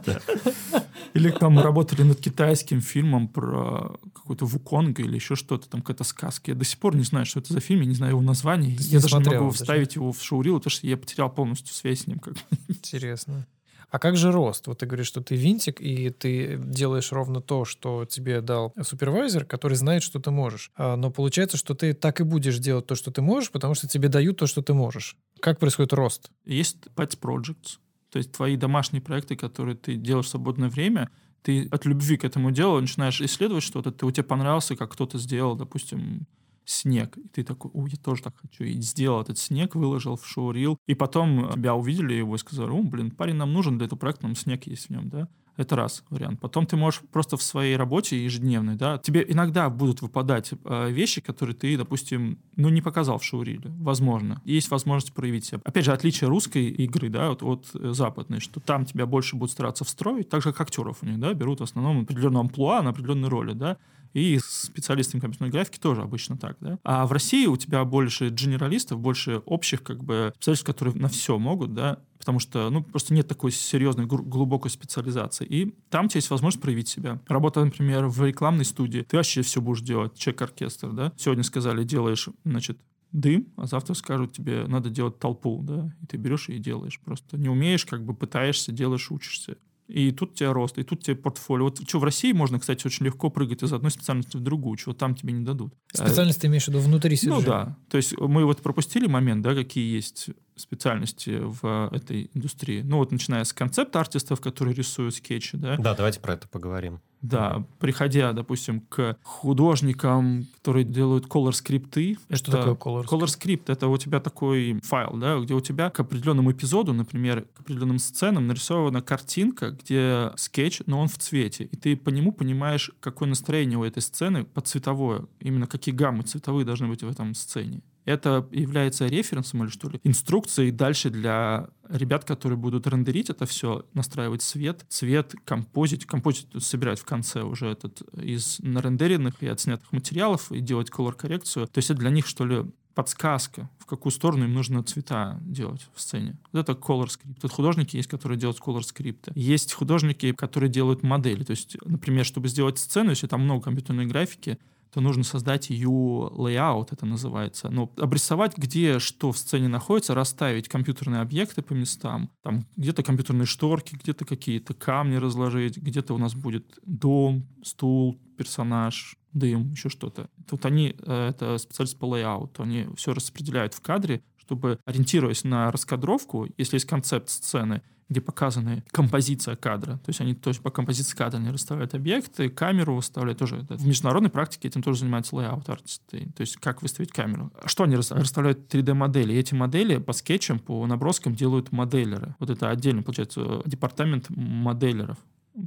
Или там работали над китайским фильмом про какой-то Вуконга или еще что-то, там какая-то сказка. Я до сих пор не знаю, что это за фильм, я не знаю его название. Я даже не могу вставить его в шоурил, потому что я потерял полностью связь с ним. Интересно. А как же рост? Вот ты говоришь, что ты винтик, и ты делаешь ровно то, что тебе дал супервайзер, который знает, что ты можешь. А, Но получается, что ты так и будешь делать то, что ты можешь, потому что тебе дают то, что ты можешь. Как происходит рост? Есть pet projects, то есть твои домашние проекты, которые ты делаешь в свободное время, ты от любви к этому делу начинаешь исследовать что-то, ты, у тебя понравился, как кто-то сделал, допустим, снег. И ты такой, ой, я тоже так хочу. И сделал этот снег, выложил в шоурил. И потом тебя увидели его и сказали, о, блин, парень нам нужен для этого проекта, там снег есть в нем, да? Это раз вариант. Потом ты можешь просто в своей работе ежедневной, да, тебе иногда будут выпадать э, вещи, которые ты, допустим, ну, не показал в шоуриле. Возможно. Есть возможность проявить себя. Опять же, отличие русской игры, да, от, от э, западной, что там тебя больше будут стараться встроить, так же, как актеров у них, да, берут в основном определенную амплуа на определенной роли, да, и с специалистами компьютерной графики тоже обычно так, да. А в России у тебя больше генералистов, больше общих, как бы, специалистов, которые на все могут, да, потому что, ну, просто нет такой серьезной, глубокой специализации. И там у тебя есть возможность проявить себя. Работа, например, в рекламной студии, ты вообще все будешь делать, чек-оркестр, да. Сегодня сказали, делаешь, значит, дым, а завтра скажут тебе, надо делать толпу, да, и ты берешь и делаешь. Просто не умеешь, как бы пытаешься, делаешь, учишься. И тут у тебя рост, и тут тебе портфолио. Вот что в России можно, кстати, очень легко прыгать из одной специальности в другую, чего там тебе не дадут. Специальность ты имеешь в виду внутри Ну сюжета? да. То есть мы вот пропустили момент, да, какие есть специальности в этой индустрии. Ну вот начиная с концепт-артистов, которые рисуют скетчи, да, Да, давайте про это поговорим. Да, приходя, допустим, к художникам, которые делают колор-скрипты. Что это- такое color? Color Script — это у тебя такой файл, да, где у тебя к определенному эпизоду, например, к определенным сценам нарисована картинка, где скетч, но он в цвете, и ты по нему понимаешь, какое настроение у этой сцены под цветовое, именно какие гаммы цветовые должны быть в этом сцене. Это является референсом или что ли, инструкцией дальше для ребят, которые будут рендерить это все, настраивать свет, цвет, композить, композить собирать в конце уже этот из нарендеренных и отснятых материалов и делать колор-коррекцию. То есть это для них, что ли, подсказка, в какую сторону им нужно цвета делать в сцене. Вот это color script. Тут художники есть, которые делают color скрипты. Есть художники, которые делают модели. То есть, например, чтобы сделать сцену, если там много компьютерной графики, то нужно создать ее layout, это называется. Ну, обрисовать, где что в сцене находится, расставить компьютерные объекты по местам. Там где-то компьютерные шторки, где-то какие-то камни разложить, где-то у нас будет дом, стул, персонаж, дым, еще что-то. Тут они, э, это специалисты по layout, они все распределяют в кадре, чтобы, ориентируясь на раскадровку, если есть концепт сцены, где показана композиция кадра. То есть они то есть по композиции кадра они расставляют объекты, камеру выставляют тоже. В международной практике этим тоже занимаются layout артисты. То есть как выставить камеру. Что они рас- расставляют 3D-модели? И эти модели по скетчам, по наброскам делают моделеры. Вот это отдельно, получается, департамент моделеров.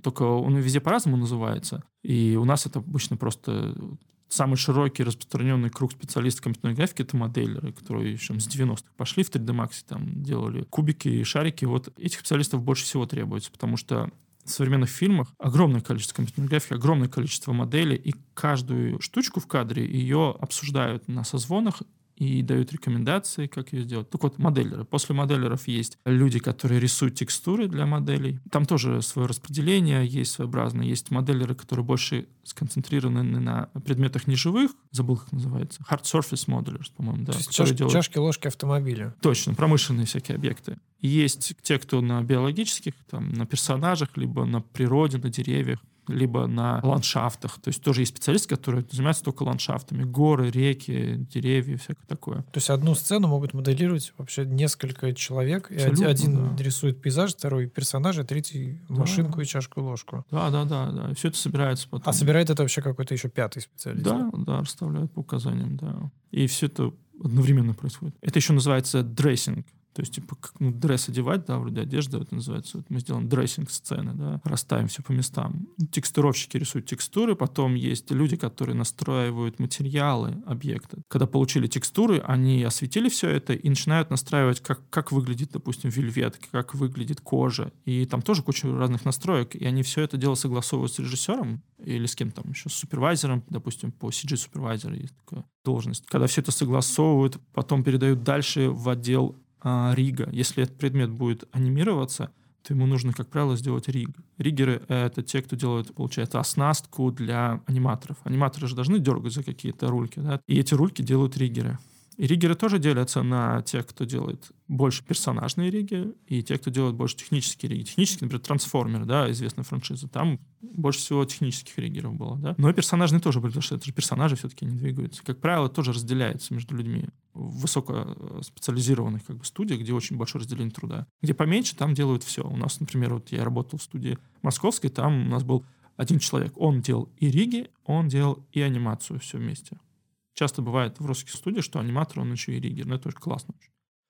Только он везде по-разному называется. И у нас это обычно просто самый широкий распространенный круг специалистов компьютерной графики это моделеры, которые еще с 90-х пошли в 3D Max, там делали кубики и шарики. Вот этих специалистов больше всего требуется, потому что в современных фильмах огромное количество компьютерной графики, огромное количество моделей, и каждую штучку в кадре ее обсуждают на созвонах и дают рекомендации, как ее сделать. Так вот, моделеры. После моделеров есть люди, которые рисуют текстуры для моделей. Там тоже свое распределение есть своеобразное. Есть моделеры, которые больше сконцентрированы на предметах неживых. Забыл, как называется. Hard Surface Modelers, по-моему, да. Чаш- делают- чашки, ложки автомобиля. Точно, промышленные всякие объекты. Есть те, кто на биологических, там, на персонажах, либо на природе, на деревьях. Либо на ландшафтах. То есть тоже есть специалисты, которые занимаются только ландшафтами. Горы, реки, деревья, всякое такое. То есть одну сцену могут моделировать вообще несколько человек. И один да. рисует пейзаж, второй персонажа, третий Да. машинку и чашку и ложку. Да, да, да, да. И все это собирается потом. А собирает это вообще какой-то еще пятый специалист. Да, да, расставляют по указаниям, да. И все это одновременно происходит. Это еще называется dressing. То есть, типа, как ну, dress одевать, да, вроде одежда, это называется. Вот мы сделаем dressing сцены, да, расставим все по местам. Текстуровщики рисуют текстуры, потом есть люди, которые настраивают материалы объекта. Когда получили текстуры, они осветили все это и начинают настраивать, как, как выглядит, допустим, вельвет, как выглядит кожа. И там тоже куча разных настроек, и они все это дело согласовывают с режиссером или с кем там еще, с супервайзером, допустим, по CG-супервайзеру есть такая должность. Когда все это согласовывают, потом передают дальше в отдел а, рига. Если этот предмет будет анимироваться, то ему нужно, как правило, сделать риг. Риггеры — это те, кто делают, получается, оснастку для аниматоров. Аниматоры же должны дергать за какие-то рульки, да? И эти рульки делают риггеры. И риггеры тоже делятся на тех, кто делает больше персонажные риги, и те, кто делает больше технические риги. Технические, например, трансформер, да, известная франшиза. Там больше всего технических риггеров было, да. Но и персонажные тоже были, потому что это же персонажи все-таки не двигаются. Как правило, тоже разделяется между людьми в высокоспециализированных как бы, студиях, где очень большое разделение труда. Где поменьше, там делают все. У нас, например, вот я работал в студии московской, там у нас был один человек. Он делал и риги, он делал и анимацию все вместе. Часто бывает в русских студиях, что аниматор, он еще и риггер. Но это очень классно.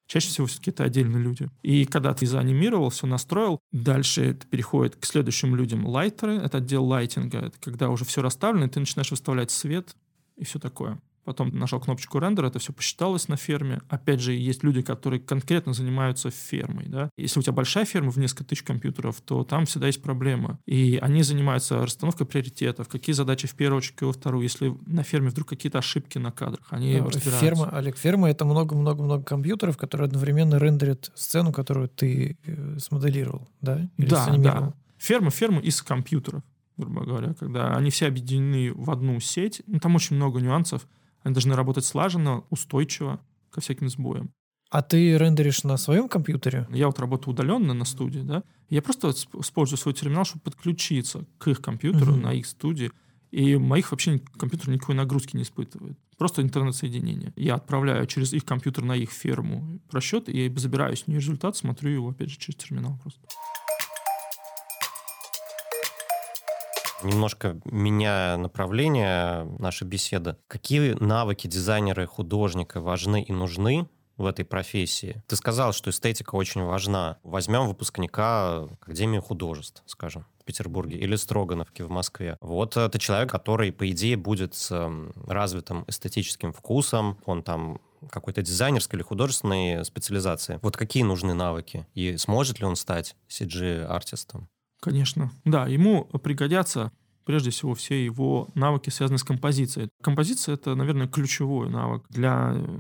Чаще всего все-таки это отдельные люди. И когда ты заанимировал, все настроил, дальше это переходит к следующим людям. Лайтеры — это отдел лайтинга. Это когда уже все расставлено, и ты начинаешь выставлять свет и все такое. Потом нажал кнопочку рендер, это все посчиталось на ферме. Опять же, есть люди, которые конкретно занимаются фермой. Да? Если у тебя большая ферма в несколько тысяч компьютеров, то там всегда есть проблема. И они занимаются расстановкой приоритетов, какие задачи в первую очередь, какие во вторую. Если на ферме вдруг какие-то ошибки на кадрах, они Да. Ферма, Олег, ферма — это много-много-много компьютеров, которые одновременно рендерят сцену, которую ты э, смоделировал, да? Или Да, да. Ферма, ферма из компьютеров, грубо говоря, когда они все объединены в одну сеть. Ну, там очень много нюансов. Они должны работать слаженно, устойчиво ко всяким сбоям. А ты рендеришь на своем компьютере? Я вот работаю удаленно на студии, да. Я просто использую свой терминал, чтобы подключиться к их компьютеру Мгм. на их студии. И моих вообще компьютер никакой нагрузки не испытывает. Просто интернет-соединение. Я отправляю через их компьютер на их ферму расчет и забираю с нее результат, смотрю его, опять же, через терминал просто. Немножко меняя направление нашей беседы, какие навыки дизайнера и художника важны и нужны в этой профессии? Ты сказал, что эстетика очень важна. Возьмем выпускника Академии художеств, скажем, в Петербурге или Строгановки в Москве. Вот это человек, который, по идее, будет с эм, развитым эстетическим вкусом, он там какой-то дизайнерской или художественной специализации. Вот какие нужны навыки? И сможет ли он стать CG-артистом? Конечно. Да, ему пригодятся прежде всего все его навыки, связанные с композицией. Композиция — это, наверное, ключевой навык для э,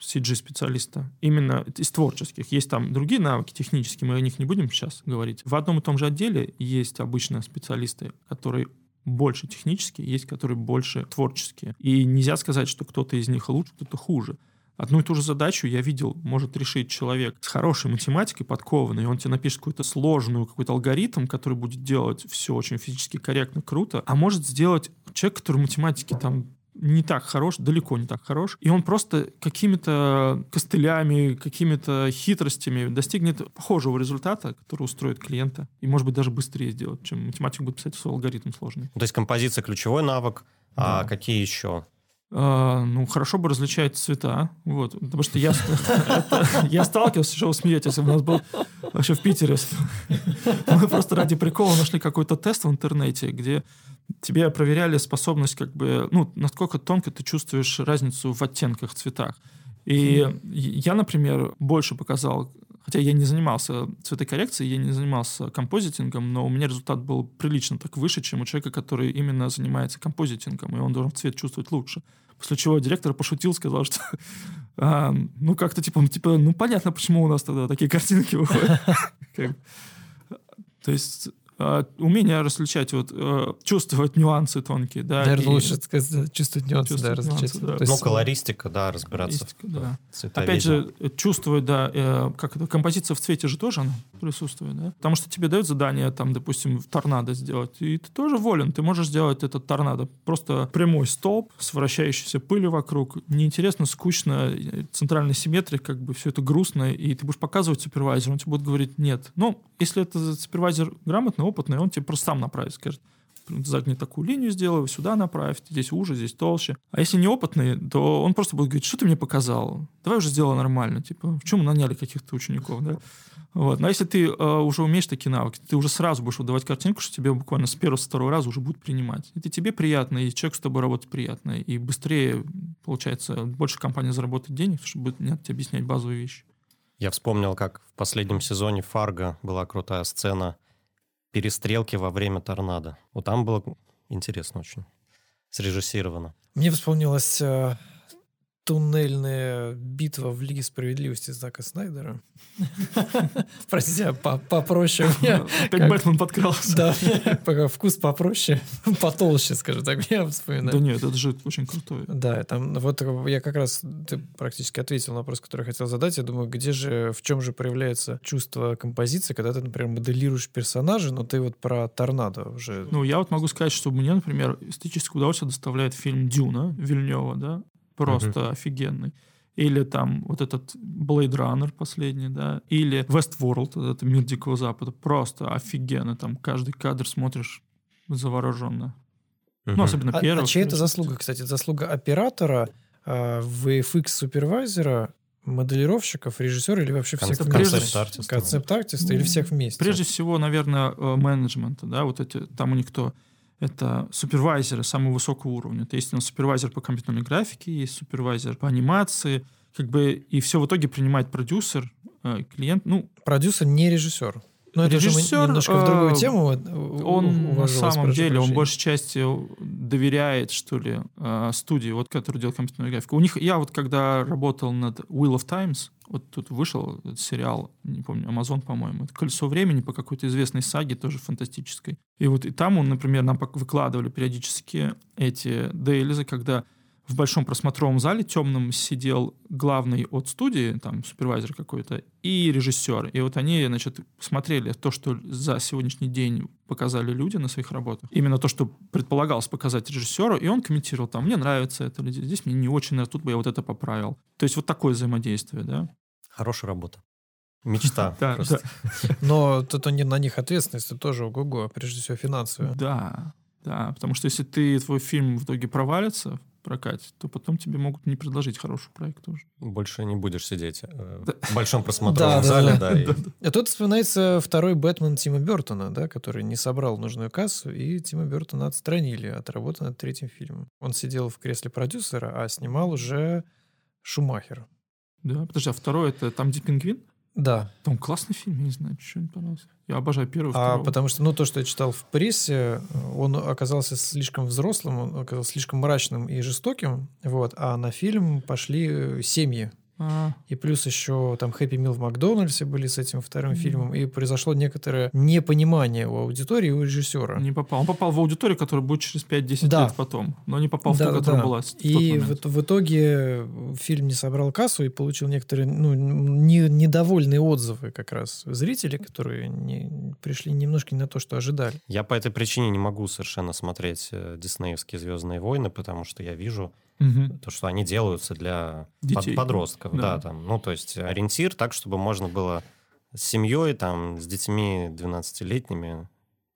CG-специалиста. Именно из творческих. Есть там другие навыки технические, мы о них не будем сейчас говорить. В одном и том же отделе есть обычно специалисты, которые больше технические, есть которые больше творческие. И нельзя сказать, что кто-то из них лучше, кто-то хуже. Одну и ту же задачу я видел, может решить человек с хорошей математикой подкованный, он тебе напишет какую-то сложную, какой-то алгоритм, который будет делать все очень физически корректно, круто, а может сделать человек, который в математике там не так хорош, далеко не так хорош, и он просто какими-то костылями, какими-то хитростями достигнет похожего результата, который устроит клиента, и, может быть, даже быстрее сделать, чем математик будет писать свой алгоритм сложный. То есть композиция ключевой навык, а Да. какие еще? А, ну, хорошо бы различать цвета, вот, потому что я, [LAUGHS] я сталкивался, что вы смеетесь, у нас был вообще в Питере, мы просто ради прикола нашли какой-то тест в интернете, где тебе проверяли способность, как бы, ну, насколько тонко ты чувствуешь разницу в оттенках, цветах. И я, например, больше показал, хотя я не занимался цветокоррекцией, я не занимался композитингом, но у меня результат был прилично так выше, чем у человека, который именно занимается композитингом, и он должен цвет чувствовать лучше. После чего директор пошутил, сказал, что [LAUGHS] а, ну как-то типа, ну, типа, ну понятно, почему у нас тогда такие картинки выходят. [LAUGHS] То есть умение различать, вот, э, чувствовать нюансы тонкие, да. Наверное, и лучше сказать, чувствовать нюансы, да, Чувствовать различать. нюансы, да. То есть, Ну, колористика, да, разбираться колористика, да. Опять же, э, чувствовать, да, э, как это, композиция в цвете же тоже она присутствует, да? Потому что тебе дают задание, там, допустим, в торнадо сделать, и ты тоже волен, ты можешь сделать этот торнадо. Просто прямой столб с вращающейся пылью вокруг. Неинтересно, скучно, э, центральной симметрии, как бы все это грустно, и ты будешь показывать супервайзеру, он тебе будет говорить нет. Ну, если это супервайзер грамотный, опытный, он тебе просто сам направит, скажет, заднюю такую линию сделай, сюда направь, здесь уже, здесь толще. А если неопытный, то он просто будет говорить, что ты мне показал? Давай уже сделай нормально. Типа, в чем мы наняли каких-то учеников, да? Вот. Но если ты э, уже умеешь такие навыки, ты уже сразу будешь выдавать картинку, что тебе буквально с первого, с второго раза уже будут принимать. Это тебе приятно, и человек с тобой работать приятно. И быстрее, получается, больше компания заработает денег, чтобы не тебе объяснять базовые вещи. Я вспомнил, как в последнем сезоне Фарго была крутая сцена перестрелки во время торнадо. Вот там было интересно очень. Срежиссировано. Мне вспомнилась э, туннельная битва в Лиге справедливости Зака Снайдера. [LAUGHS] Простите, а по- попроще. [LAUGHS] Опять как- Бэтмен подкрался. Да, [LAUGHS] пока вкус попроще, потолще, скажем так, я Да вспоминаю. нет, это же очень крутой. Да, там вот я как раз ты практически ответил на вопрос, который я хотел задать. Я думаю, где же, в чем же проявляется чувство композиции, когда ты, например, моделируешь персонажа, но ты вот про торнадо уже. Ну, я вот могу сказать, что мне, например, эстетическое удовольствие доставляет фильм «Дюна» Вильнева, да, просто офигенный. Или там вот этот Blade Runner последний, да, или Westworld, это мир Дикого Запада, просто офигенно, там каждый кадр смотришь завороженно. Ну, Мгм. особенно А, первый. а чья это заслуга, кстати? Заслуга оператора, а, VFX-супервайзера, моделировщиков, режиссера или вообще всех вместе? концепт-артиста. Концепт-артиста или Ну, всех вместе? Прежде всего, наверное, э, менеджмента, да, вот эти, там у них кто? Это супервайзеры самого высокого уровня. То есть у нас супервайзер по компьютерной графике, есть супервайзер по анимации, как бы, и все в итоге принимает продюсер, э, клиент, ну, Продюсер не режиссер. Но это же мы Режиссер, немножко в другую э, тему. он на вас, самом прошу деле, он большей части доверяет, что ли, э, студии, вот, которая делает компьютерную графику. У них, я вот когда работал над Wheel of Times, вот тут вышел сериал, не помню, Amazon, по-моему, это «Колесо времени» по какой-то известной саге, тоже фантастической. И вот и там он, например, нам выкладывали периодически эти дейлизы, когда в большом просмотровом зале темном сидел главный от студии, там, супервайзер какой-то, и режиссер. И вот они, значит, смотрели то, что за сегодняшний день показали люди на своих работах. Именно то, что предполагалось показать режиссеру, и он комментировал там, мне нравится это, здесь мне не очень нравится, тут бы я вот это поправил. То есть вот такое взаимодействие, да? Хорошая работа. Мечта. [LAUGHS] Да, просто. Но тут они, на них ответственность тоже ого-го, прежде всего финансовая. Да, да, потому что если ты, твой фильм в итоге провалится в прокате, то потом тебе могут не предложить хороший проект тоже. Больше не будешь сидеть э, Да. в большом [LAUGHS] Да, просмотровом да, зале, да. да, и- А тут вспоминается второй Бэтмен Тима Бертона, да, который не собрал нужную кассу, и Тима Бертона отстранили от работы над третьим фильмом. Он сидел в кресле продюсера, а снимал уже Шумахер. Да, подожди, а второй это там, где пингвин? Да, Там классный фильм, я не знаю, что не понравился. Я обожаю первый, а потому что, ну, то, что я читал в прессе, он оказался слишком взрослым, он оказался слишком мрачным и жестоким, вот, а на фильм пошли семьи. А, И плюс еще там Хэппи Мил в Макдональдсе были с этим вторым фильмом, и произошло некоторое непонимание у аудитории и у режиссера. не попал. Он попал в аудиторию, которая будет через 5-10 Да. лет потом, но не попал в Да, ту, да, которая да. была в И момент. в, в итоге фильм не собрал кассу и получил некоторые ну, не- недовольные отзывы как раз зрителей, которые не, пришли немножко не на то, что ожидали. Я по этой причине не могу совершенно смотреть э, диснеевские «Звездные войны», потому что я вижу Мгм. то, что они делаются для Детей. подростков. Да. Да. там, ну, то есть ориентир так, чтобы можно было с семьей, там, с детьми 12-летними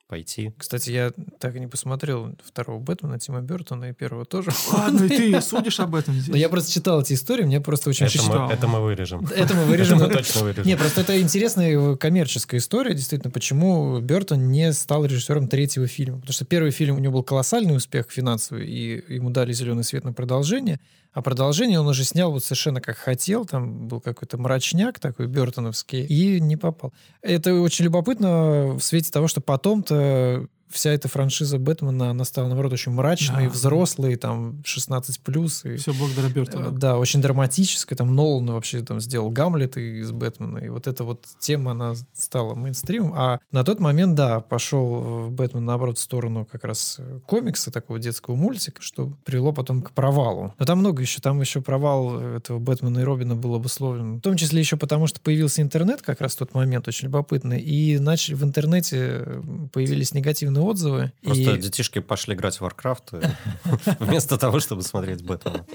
пойти. Кстати, я так и не посмотрел второго Бэтмена Тима Бертона и первого тоже. Ладно, и ты [LAUGHS] судишь об этом здесь. Но я просто читал эти истории, мне просто очень... Это мы, это мы вырежем. Это мы вырежем. [LAUGHS] Это мы точно вырежем. Не, просто это интересная коммерческая история, действительно, почему Бертон не стал режиссером третьего фильма. Потому что первый фильм у него был колоссальный успех финансовый, и ему дали зеленый свет на продолжение. А продолжение он уже снял вот совершенно как хотел, там был какой-то мрачняк такой бертоновский, и не попал. Это очень любопытно в свете того, что потом-то вся эта франшиза Бэтмена, она стала, наоборот, очень мрачной, Да. взрослой, там, 16+, плюс, и Все благодаря Э, Бертону. Да, очень драматическая. Там Нолан вообще там сделал Гамлет из Бэтмена. И вот эта вот тема, она стала мейнстримом. А на тот момент, да, пошел э, Бэтмен, наоборот, в сторону как раз э, комикса, такого детского мультика, что привело потом к провалу. Но там много еще. Там еще провал этого Бэтмена и Робина был обусловлен. В том числе еще потому, что появился интернет как раз в тот момент, очень любопытный. И начали в интернете э, появились негативные отзывы. Просто и... детишки пошли играть в Warcraft э, [LAUGHS] вместо того, чтобы смотреть Бэтмена.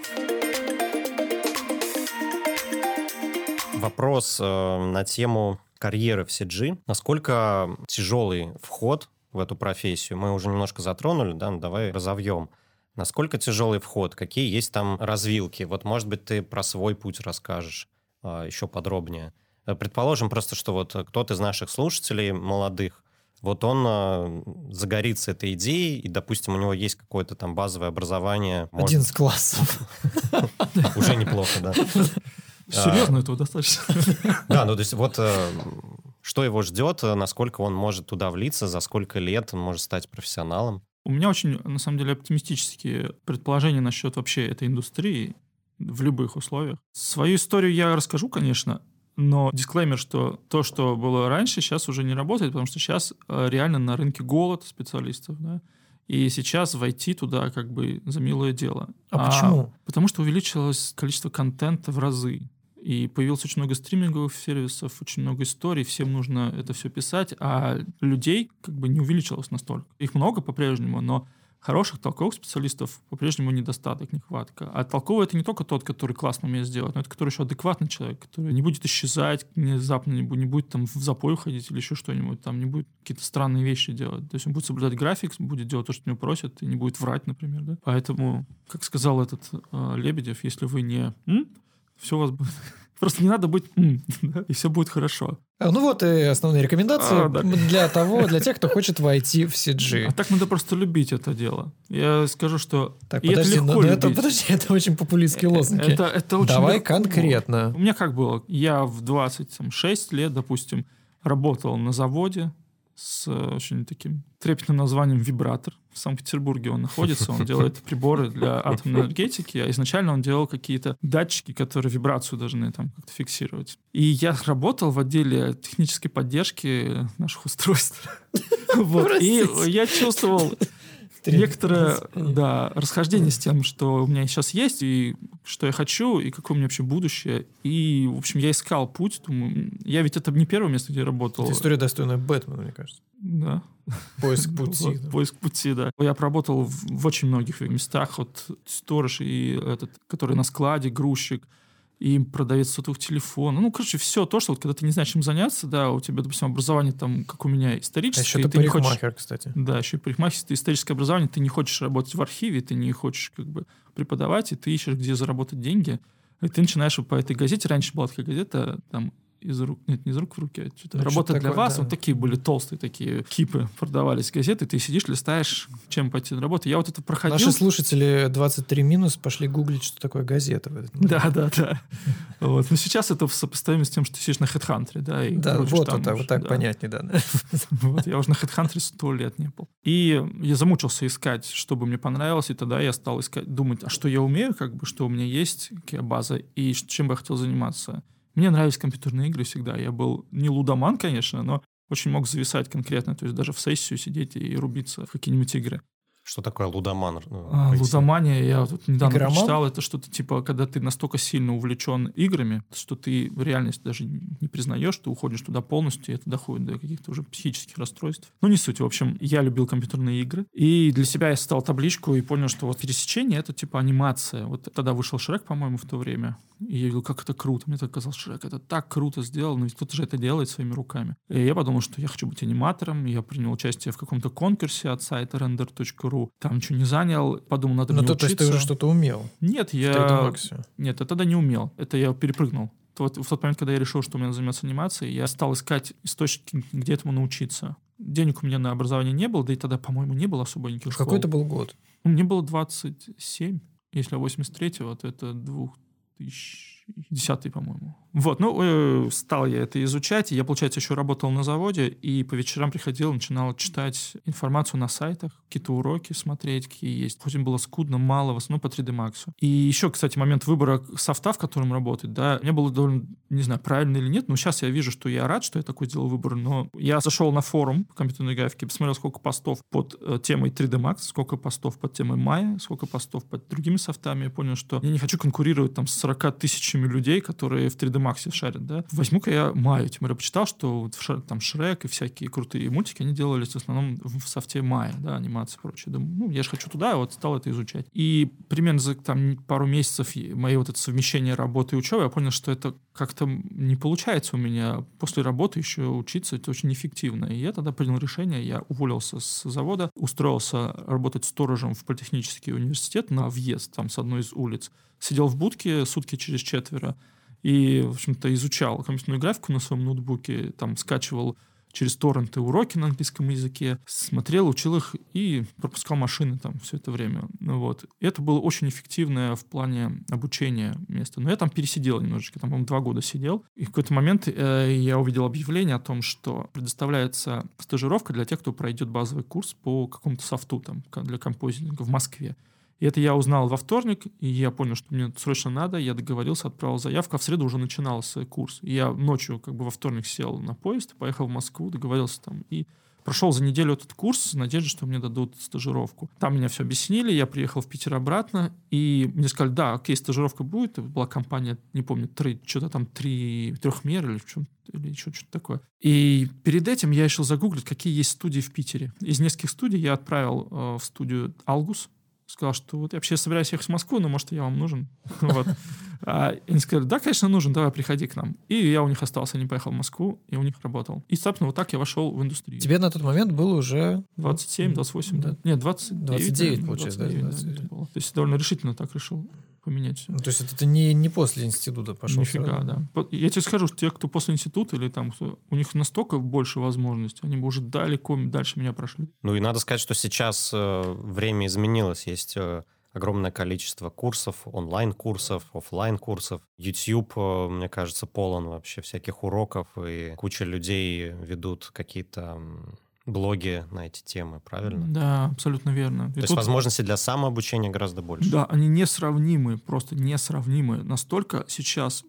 Вопрос э, на тему карьеры в CG. Насколько тяжелый вход в эту профессию? Мы уже немножко затронули, да, ну, давай разовьем. Насколько тяжелый вход? Какие есть там развилки? Вот, может быть, ты про свой путь расскажешь э, еще подробнее. Предположим просто, что вот кто-то из наших слушателей молодых, вот он э, загорится этой идеей, и, допустим, у него есть какое-то там базовое образование. может, 11 классов. [LAUGHS] Уже неплохо, да. [LAUGHS] Серьезно, этого достаточно. [LAUGHS] Да, ну то есть вот э, что его ждет, э, насколько он может туда влиться, за сколько лет он может стать профессионалом. У меня очень, на самом деле, оптимистические предположения насчет вообще этой индустрии в любых условиях. Свою историю я расскажу, конечно, но дисклеймер, что то, что было раньше, сейчас уже не работает, потому что сейчас э, реально на рынке голод специалистов, да, и сейчас войти туда как бы за милое дело. А почему? Потому что увеличилось количество контента в разы. И появилось очень много стриминговых сервисов, очень много историй, всем нужно это все писать, а людей как бы не увеличилось настолько. Их много по-прежнему, но хороших толковых специалистов по-прежнему недостаток, нехватка. А толковый это не только тот, который классно умеет сделать, но это который еще адекватный человек, который не будет исчезать внезапно, не будет, не будет там в запой уходить или еще что-нибудь, там не будет какие-то странные вещи делать. То есть он будет соблюдать график, будет делать то, что него просят, и не будет врать, например. Да? Поэтому, как сказал этот э, Лебедев, если вы не все у вас будет... Просто не надо быть [LAUGHS] и все будет хорошо. А, Ну вот и основные рекомендации А, да. для того, для тех, кто хочет войти в CG. А так надо просто любить это дело. Я скажу, что... Так, и это подожди, легко ну, ну, это, любить. подожди, это очень популистские лозунги. Это, это очень Давай легко. конкретно. У меня как было? Я в 26 лет, допустим, работал на заводе с э, очень таким трепетным названием «Вибратор». В Санкт-Петербурге он находится, он делает приборы для атомной энергетики, а изначально он делал какие-то датчики, которые вибрацию должны там как-то фиксировать. И я работал в отделе технической поддержки наших устройств. [LAUGHS] Вот. И я чувствовал некоторое да, расхождение с тем, что у меня сейчас есть, и что я хочу, и какое у меня вообще будущее. И, в общем, я искал путь. Думаю, я ведь это не первое место, где я работал. Это история достойная Бэтмена, мне кажется. Да. Поиск [LAUGHS] пути. Да. Поиск пути, да. Я проработал в, в очень многих местах. Вот сторож и этот, который на складе, грузчик, и продавец сотовых телефонов. Ну, короче, все то, что вот, когда ты не знаешь, чем заняться, да, у тебя, допустим, образование там, как у меня, А историческое, еще и ты ты не хочешь... парикмахер, кстати. Да, еще и парикмахерское, историческое образование, ты не хочешь работать в архиве, ты не хочешь как бы преподавать, и ты ищешь, где заработать деньги. И ты начинаешь по этой газете, раньше была такая газета, там из рук, нет, не из рук в руки, а что-то Ну, работа что-то для такое, вас, да. вот такие были толстые такие кипы, продавались газеты, ты сидишь, листаешь, чем пойти на работу. Я вот это проходил. Наши слушатели 23 минус пошли гуглить, что такое газета. в этот. Да, да, да. Вот. Но сейчас это сопоставимо с тем, что ты сидишь на HeadHunter, да, и Да, вот, там вот, так- понятнее, да. [LAUGHS] Вот, я уже на HeadHunter сто лет не был. И я замучился искать, что бы мне понравилось, и тогда я стал искать, думать, а что я умею, как бы, что у меня есть, какая база, и чем бы я хотел заниматься. Мне нравились компьютерные игры всегда. Я был не лудоман, конечно, но очень мог зависать конкретно, то есть даже в сессию сидеть и рубиться в какие-нибудь игры. Что такое лудоман? Ну, А, лудомания, я тут недавно Игроман? прочитал, это что-то типа, когда ты настолько сильно увлечен играми, что ты в реальности даже не признаешь, ты уходишь туда полностью, и это доходит до каких-то уже психических расстройств. Ну, не суть. В общем, я любил компьютерные игры, и для себя я стал табличку и понял, что вот пересечение — это типа анимация. Вот тогда вышел Шрек, по-моему, в то время, и я видел, как это круто. Мне так казалось, Шрек, это так круто сделано, ведь кто-то же это делает своими руками. И я подумал, что я хочу быть аниматором, я принял участие в каком-то конкурсе от сайта render.ru, там ничего не занял, подумал, надо Ну, мне то, то есть ты учиться. уже что-то умел. Нет, я... 3D Max. Нет, я тогда не умел. Это я перепрыгнул. Вот в тот момент, когда я решил, что у меня заниматься анимацией, я стал искать источники, где этому научиться. Денег у меня на образование не было, да и тогда, по-моему, не было особо никаких школ. Какой это был год? Ну, Мне было 27, если 83-го, то это 2000 2010, по-моему. Вот, ну, э, стал я это изучать, и я, получается, еще работал на заводе, и по вечерам приходил, начинал читать информацию на сайтах, какие-то уроки смотреть, какие есть. Хоть им было скудно, мало, в основном по 3D Max. И еще, кстати, момент выбора софта, в котором работать, да, мне было довольно, не знаю, правильно или нет, но сейчас я вижу, что я рад, что я такой делал выбор, но я зашел на форум компьютерной графики, посмотрел, сколько постов под э, темой 3D Max, сколько постов под темой Maya, сколько постов под другими софтами, я понял, что я не хочу конкурировать там с 40 тысячами людей, которые в 3D Max шарят, да. Возьму-ка я Maya, тем более почитал, что вот там Шрек и всякие крутые мультики, они делались в основном в софте Maya, да, анимация и прочее. Думаю, ну, я же хочу туда, вот стал это изучать. И примерно за там пару месяцев моей вот это совмещение работы и учебы, я понял, что это как-то не получается у меня после работы еще учиться, это очень эффективно. И я тогда принял решение, я уволился с завода, устроился работать сторожем в политехнический университет на въезд, там, с одной из улиц. Сидел в будке сутки через четверо и, в общем-то, изучал компьютерную графику на своем ноутбуке, там, скачивал через торренты уроки на английском языке, смотрел, учил их и пропускал машины там все это время. Ну, вот. Это было очень эффективное в плане обучения место. Но я там пересидел немножечко, там, по-моему, два года сидел. И в какой-то момент э, я увидел объявление о том, что предоставляется стажировка для тех, кто пройдет базовый курс по какому-то софту там, для композитинга в Москве. И это я узнал во вторник, и я понял, что мне срочно надо, я договорился, отправил заявку, а в среду уже начинался курс. И я ночью как бы во вторник сел на поезд, поехал в Москву, договорился там, и прошел за неделю этот курс с надеждой, что мне дадут стажировку. Там меня все объяснили, я приехал в Питер обратно, и мне сказали, да, окей, стажировка будет. Это была компания, не помню, три, что-то там три, трехмер или чем или еще что-то такое. И перед этим я решил загуглить, какие есть студии в Питере. Из нескольких студий я отправил э, в студию Алгус, сказал, что вот я вообще собираюсь ехать в Москву, но, может, я вам нужен. [LAUGHS] Вот. А они сказали, да, конечно, нужен, давай, приходи к нам. И я у них остался, не поехал в Москву, и у них работал. И, собственно, вот так я вошел в индустрию. Тебе на тот момент было уже... 27, 28, да. Нет, 29. 29, получается, 29, да? 29. Да, То есть довольно решительно так решил поменять. Ну, то есть это ты не, не после института пошел? Нифига, сразу? да. Я тебе скажу, что те, кто после института или там, кто, у них настолько больше возможностей, они бы уже далеко дальше меня прошли. Ну и надо сказать, что сейчас э, время изменилось. Есть э, огромное количество курсов, онлайн-курсов, офлайн-курсов. YouTube, э, мне кажется, полон вообще всяких уроков, и куча людей ведут какие-то блоги на эти темы, правильно? Да, абсолютно верно. То и есть тут... возможности для самообучения гораздо больше. Да, они несравнимы, просто несравнимы. Настолько сейчас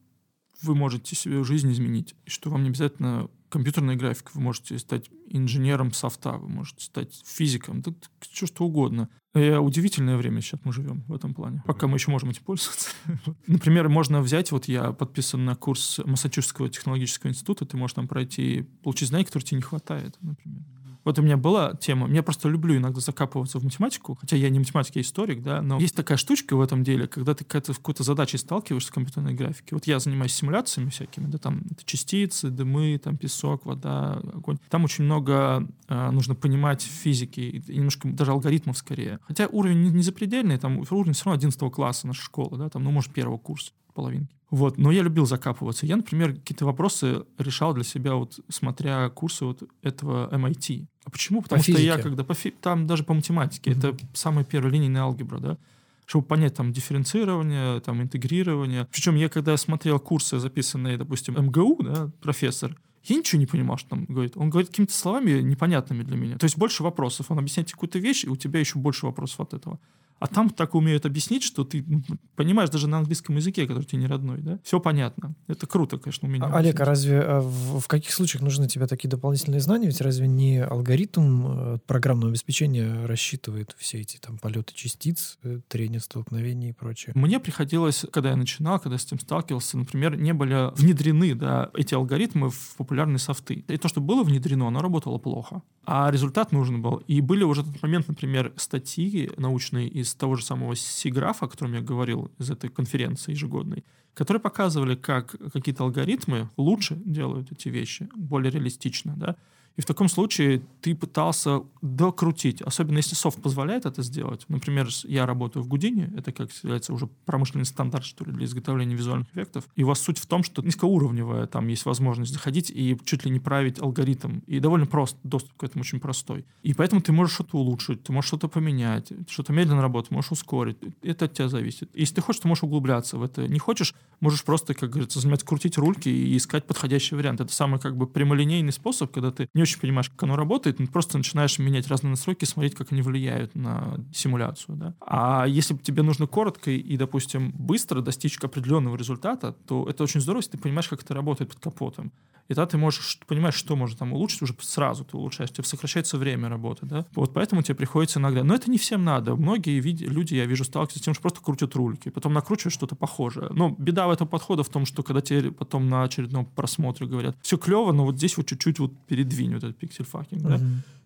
вы можете себе жизнь изменить, что вам не обязательно компьютерная графика, вы можете стать инженером софта, вы можете стать физиком, да, что что угодно. И удивительное время сейчас мы живем в этом плане, пока мы еще можем этим пользоваться. [LAUGHS] Например, можно взять, вот я подписан на курс Массачусетского технологического института, ты можешь там пройти, получить знания, которые тебе не хватает, например. Вот у меня была тема, я просто люблю иногда закапываться в математику, хотя я не математик, я историк, да, но есть такая штучка в этом деле, когда ты какая-то, в какой-то задачей сталкиваешься с компьютерной графикой. Вот я занимаюсь симуляциями всякими, да, там это частицы, дымы, там песок, вода, огонь. Там очень много э, нужно понимать физики, и немножко даже алгоритмов скорее. Хотя уровень не, не запредельный, там уровень все равно 11 класса наша школа, да, там, ну, может, первого курса половинки. Вот. Но я любил закапываться. Я, например, какие-то вопросы решал для себя, вот смотря курсы вот этого MIT. А почему? Потому по что физике. я когда... По фи... Там даже по математике. Mm-hmm. Это самая первая линейная алгебра, да? чтобы понять там дифференцирование, там интегрирование. Причем я когда смотрел курсы, записанные, допустим, МГУ, да, профессор, я ничего не понимал, что он говорит. Он говорит какими-то словами непонятными для меня. То есть больше вопросов. Он объясняет какую-то вещь, и у тебя еще больше вопросов от этого. А там так умеют объяснить, что ты ну, понимаешь даже на английском языке, который тебе не родной, да? Все понятно. Это круто, конечно, у меня. А, Олег, а разве а в, в каких случаях нужны тебе такие дополнительные знания? Ведь разве не алгоритм э, программного обеспечения рассчитывает все эти там полеты частиц, э, трение столкновений и прочее? Мне приходилось, когда я начинал, когда с этим сталкивался, например, не были внедрены да, эти алгоритмы в популярные софты. И то, что было внедрено, оно работало плохо. А результат нужен был. И были уже в этот момент, например, статьи научные из того же самого Сиграфа, о котором я говорил из этой конференции ежегодной, которые показывали, как какие-то алгоритмы лучше делают эти вещи, более реалистично, да, И в таком случае ты пытался докрутить, особенно если софт позволяет это сделать. Например, я работаю в Гудине, это как является уже промышленный стандарт, что ли, для изготовления визуальных эффектов. И у вас суть в том, что низкоуровневая, там есть возможность заходить и чуть ли не править алгоритм. И довольно просто, доступ к этому очень простой. И поэтому ты можешь что-то улучшить, ты можешь что-то поменять, что-то медленно работать, можешь ускорить. Это от тебя зависит. Если ты хочешь, ты можешь углубляться в это. Не хочешь, можешь просто, как говорится, заниматься крутить рульки и искать подходящий вариант. Это самый как бы прямолинейный способ, когда ты не очень понимаешь, как оно работает, ты просто начинаешь менять разные настройки, смотреть, как они влияют на симуляцию. Да? А если тебе нужно коротко и, допустим, быстро достичь определенного результата, то это очень здорово, если ты понимаешь, как это работает под капотом. И тогда ты можешь понимать, что может там улучшить, уже сразу ты улучшаешь, тебе сокращается время работы, да. Вот поэтому тебе приходится иногда. Но это не всем надо. Многие люди, я вижу, сталкиваются с тем, что просто крутят рульки, потом накручивают что-то похожее. Но беда в этом подхода в том, что когда тебе потом на очередном просмотре говорят, все клево, но вот здесь вот чуть-чуть вот передвинь вот этот pixel-fucking, да.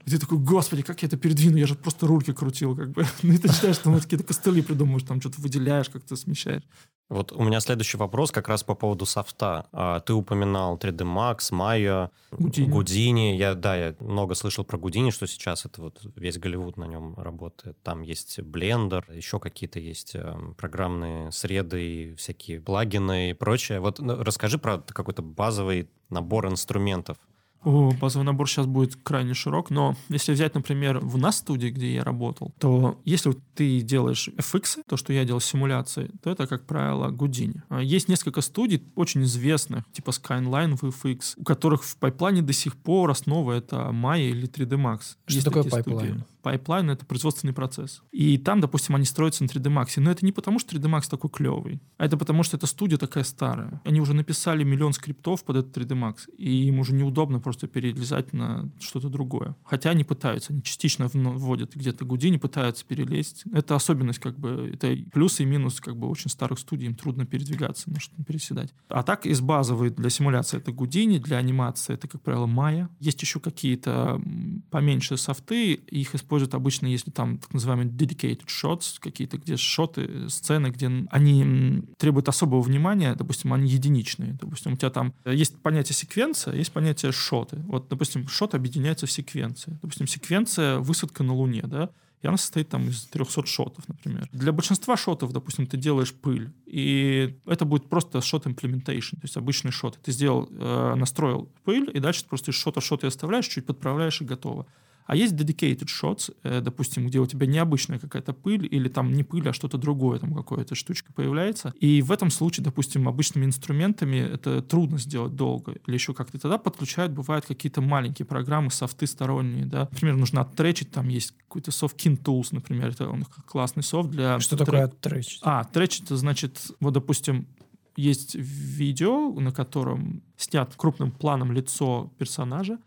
И ты такой, господи, как я это передвину? Я же просто рульки крутил, как бы. [LAUGHS] Ну, и ты считаешь, что ну, какие-то костыли придумываешь, там что-то выделяешь, как-то смещаешь. Вот у меня следующий вопрос как раз по поводу софта. А, ты упоминал 3D Max, Maya, Гудини. Гудини. Я, да, я много слышал про Гудини, что сейчас это вот весь Голливуд на нем работает. Там есть Blender, еще какие-то есть эм, программные среды, всякие плагины и прочее. Вот ну, расскажи про какой-то базовый набор инструментов, о, базовый набор сейчас будет крайне широк, но если взять, например, в нас студии, где я работал, то если ты делаешь FX, то, что я делал симуляции, то это, как правило, Гудини. А есть несколько студий очень известных, типа Skyline FX, у которых в pipeline до сих пор основа это Maya или 3ds Max. Что есть такое pipeline? Студии pipeline — это производственный процесс. И там, допустим, они строятся на 3D Max. Но это не потому, что 3D Max такой клевый, а это потому, что эта студия такая старая. Они уже написали миллион скриптов под этот 3D Max, и им уже неудобно просто перелезать на что-то другое. Хотя они пытаются, они частично вводят где-то Гудини, пытаются перелезть. Это особенность, как бы, это плюс и минус, как бы, очень старых студий, им трудно передвигаться, может, переседать. А так, из базовой для симуляции это Гудини, для анимации это, как правило, Maya. Есть еще какие-то поменьше софты, их используют используют обычно, если там так называемые dedicated shots, какие-то где шоты, сцены, где они требуют особого внимания, допустим, они единичные. Допустим, у тебя там есть понятие секвенция, есть понятие шоты. Вот, допустим, шот объединяется в секвенции. Допустим, секвенция высадка на Луне, да, и она состоит там из 300 шотов, например. Для большинства шотов, допустим, ты делаешь пыль, и это будет просто шот implementation, то есть обычный шот. Ты сделал, э, настроил пыль, и дальше ты просто из шота шоты оставляешь, чуть подправляешь, и готово. А есть dedicated shots, э, допустим, где у тебя необычная какая-то пыль, или там не пыль, а что-то другое, там какая-то штучка появляется. И в этом случае, допустим, обычными инструментами это трудно сделать долго. Или еще как-то тогда подключают, бывают какие-то маленькие программы, софты сторонние, да. Например, нужно оттречить, там есть какой-то софт KinTools, например, это он классный софт для... Что такое оттречить? А, оттречить, это значит, вот, допустим, есть видео, на котором снят крупным планом лицо персонажа,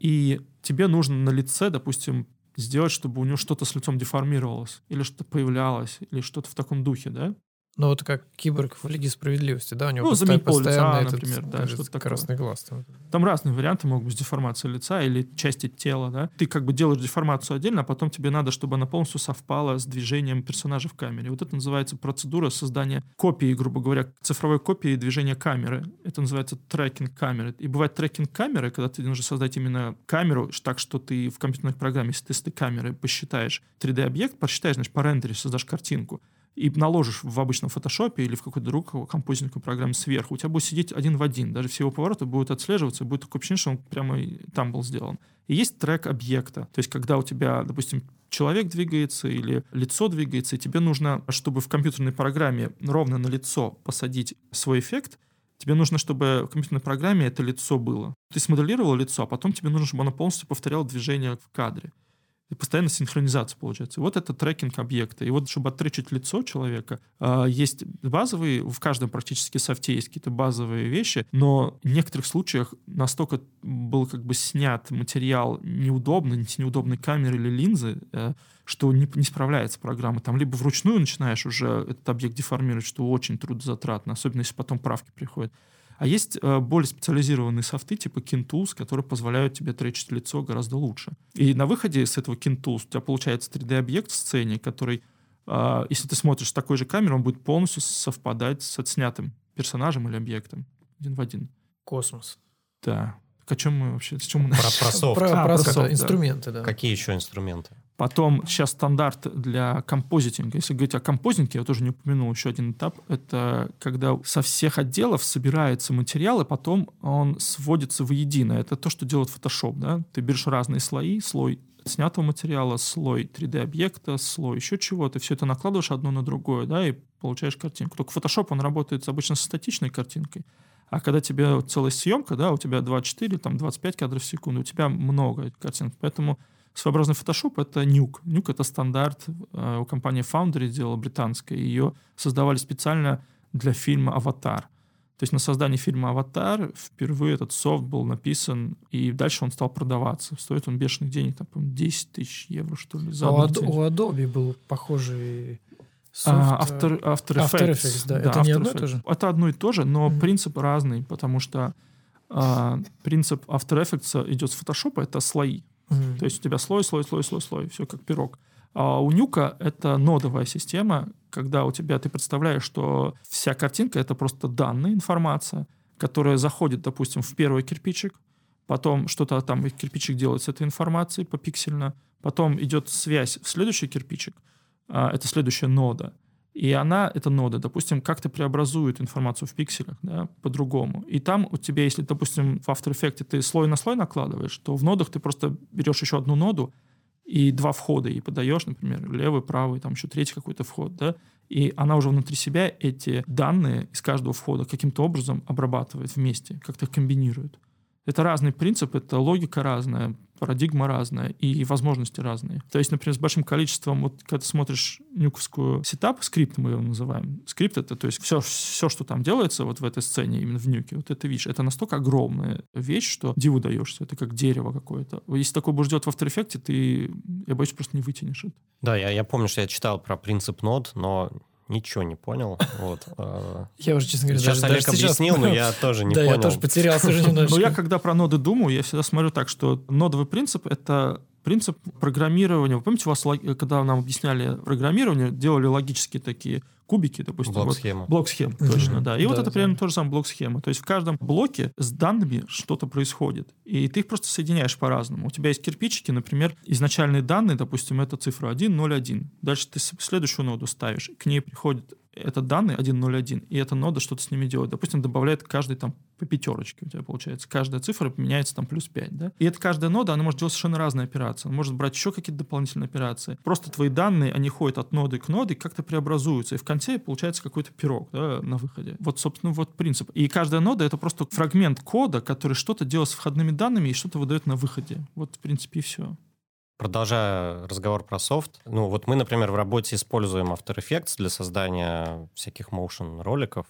и тебе нужно на лице, допустим, сделать, чтобы у него что-то с лицом деформировалось, или что-то появлялось, или что-то в таком духе, да? Ну, вот как киборг в Лиге Справедливости, да? У него ну, заменить пол лица, например, этот, да, что-то красный глаз. Там. там разные варианты могут быть деформация лица или части тела, да? Ты как бы делаешь деформацию отдельно, а потом тебе надо, чтобы она полностью совпала с движением персонажа в камере. Вот это называется процедура создания копии, грубо говоря, цифровой копии движения камеры. Это называется трекинг камеры. И бывает трекинг камеры, когда ты нужно создать именно камеру так, что ты в компьютерной программе, если ты с этой камеры посчитаешь 3D-объект, посчитаешь, значит, по рендере создашь картинку и наложишь в обычном фотошопе или в какой-то другой композитной программе сверху, у тебя будет сидеть один в один. Даже все его повороты будут отслеживаться, будет такое ощущение, что он прямо там был сделан. И есть трек объекта. То есть, когда у тебя, допустим, человек двигается или лицо двигается, и тебе нужно, чтобы в компьютерной программе ровно на лицо посадить свой эффект, тебе нужно, чтобы в компьютерной программе это лицо было. Ты смоделировал лицо, а потом тебе нужно, чтобы оно полностью повторяло движение в кадре постоянно синхронизация получается. вот это трекинг объекта. И вот, чтобы оттречить лицо человека, а, есть базовые, в каждом практически софте есть какие-то базовые вещи, но в некоторых случаях настолько был как бы снят материал неудобный, с неудобной камеры или линзы, э, что не, не справляется программа. Там либо вручную начинаешь уже этот объект деформировать, что очень трудозатратно, особенно если потом правки приходят. А есть э, более специализированные софты типа KinTools, которые позволяют тебе тречить лицо гораздо лучше. И на выходе с этого KinTools у тебя получается 3D-объект в сцене, который, э, если ты смотришь с такой же камерой, он будет полностью совпадать с отснятым персонажем или объектом один в один. Космос. Да. Так о чем мы вообще? С чем мы Про, начали? про софт. Про, А, про про софт, инструменты, да. Какие еще инструменты? Потом сейчас стандарт для композитинга. Если говорить о композитинге, я тоже не упомянул еще один этап. Это когда со всех отделов собираются материалы, потом он сводится воедино. Это то, что делает Photoshop. Да? Ты берешь разные слои, слой снятого материала, слой 3D-объекта, слой еще чего-то, все это накладываешь одно на другое, да, и получаешь картинку. Только Photoshop, он работает обычно со статичной картинкой, а когда тебе целая съемка, да, у тебя 24, там 25 кадров в секунду, у тебя много картинок, поэтому своеобразный Photoshop — это Nuke. Nuke — это стандарт э, у компании Foundry делала британская. Ее создавали специально для фильма «Аватар». То есть на создании фильма «Аватар» впервые этот софт был написан, и дальше он стал продаваться. Стоит он бешеных денег, там, по-моему, 10 тысяч евро, что ли, за А у, Ад- у Adobe был похожий софт. А, After, After After Effects. Effects, да. Это не After одно и Effects. то же? Это одно и то же, но Мгм. принцип разный, потому что а, принцип After Effects идет с Photoshop, это слои. Мгм. То есть у тебя слой, слой, слой, слой, слой, все как пирог. А у Нюка это нодовая система, когда у тебя ты представляешь, что вся картинка это просто данные, информация, которая заходит, допустим, в первый кирпичик, потом что-то там кирпичик делает с этой информацией попиксельно, потом идет связь в следующий кирпичик, а, это следующая нода, и она, эта нода, допустим, как-то преобразует информацию в пикселях, да, по-другому. И там у тебя, если, допустим, в After Effects ты слой на слой накладываешь, то в нодах ты просто берешь еще одну ноду и два входа и подаешь, например, левый, правый, там еще третий какой-то вход, да, и она уже внутри себя эти данные из каждого входа каким-то образом обрабатывает вместе, как-то комбинирует. Это разный принцип, это логика разная, парадигма разная и возможности разные. То есть, например, с большим количеством, вот когда ты смотришь нюковскую setup, скрипт мы его называем. Скрипт это, то есть все, все, что там делается вот в этой сцене, именно в нюке, вот это видишь, это настолько огромная вещь, что диву даешься, это как дерево какое-то. Если такое будешь делать в After Effects, ты, я боюсь, просто не вытянешь это. Да, я, я помню, что я читал про принцип нод, но ничего не понял. Вот. а, [LAUGHS] Я уже, честно говоря, Сейчас даже, Олег даже сейчас объяснил, но понял. я тоже не да, понял. я тоже потерялся уже [LAUGHS] немножечко. Но я когда про ноды думаю, я всегда смотрю так, что нодовый принцип — это принцип программирования. Вы помните, у вас, когда нам объясняли программирование, делали логические такие кубики, допустим. вот, Блок-схема. Блок-схем, Мгм. точно, да. И вот Да, это да. примерно то же самое блок-схема. То есть в каждом блоке с данными что-то происходит. И ты их просто соединяешь по-разному. У тебя есть кирпичики, например, изначальные данные, допустим, это цифра 1, 0, 1. Дальше ты следующую ноду ставишь, к ней приходит это данные 1, 0, 1, и эта нода что-то с ними делает. Допустим, добавляет каждый там по пятерочке у тебя получается. Каждая цифра меняется там плюс 5, да? И эта каждая нода, она может делать совершенно разные операции. Она может брать еще какие-то дополнительные операции. Просто твои данные, они ходят от ноды к ноде, как-то преобразуются. И в конце получается какой-то пирог да, на выходе. Вот, собственно, вот принцип. И каждая нода — это просто фрагмент кода, который что-то делает с входными данными и что-то выдает на выходе. Вот, в принципе, и все. Продолжая разговор про софт, ну вот мы, например, в работе используем After Effects для создания всяких motion роликов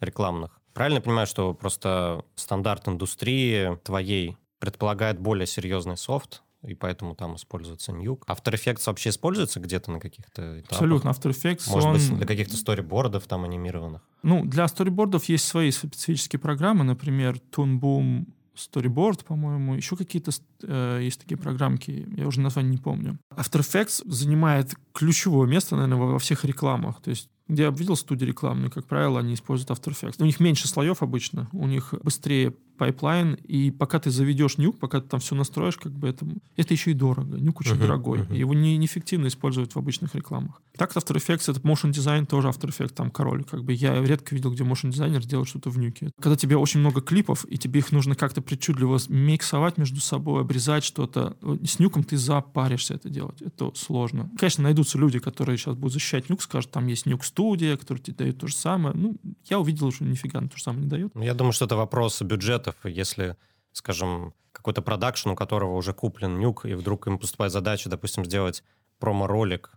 рекламных. Правильно я понимаю, что просто стандарт индустрии твоей предполагает более серьезный софт, и поэтому там используется Nuke. After Effects вообще используется где-то на каких-то этапах? Абсолютно. After Effects, Может он... быть, для каких-то сторибордов там анимированных? Ну, для сторибордов есть свои специфические программы, например, Toon Boom Storyboard, по-моему, еще какие-то э, есть такие программки, я уже название не помню. After Effects занимает ключевое место, наверное, во во всех рекламах. То есть где я видел студии рекламные, как правило, они используют After Effects. У них меньше слоев обычно, у них быстрее пайплайн, и пока ты заведешь Nuke, пока ты там все настроишь, как бы это, это еще и дорого. Nuke очень Мгм, дорогой, и его не, неэффективно использовать в обычных рекламах. Так After Effects, это motion дизайн, тоже After Effects, там король. Как бы я редко видел, где motion дизайнер делает что-то в нюке. Когда тебе очень много клипов, и тебе их нужно как-то причудливо миксовать между собой, обрезать что-то, с нюком ты запаришься это делать. Это сложно. Конечно, найдутся люди, которые сейчас будут защищать Nuke, скажут, там есть Nuke-студия, которая тебе дает то же самое. Ну, я увидел, что нифига то же самое не дает. Я думаю, что это вопрос бюджетов. Если, скажем, какой-то продакшн, у которого уже куплен нюк, и вдруг им поступает задача, допустим, сделать промо-ролик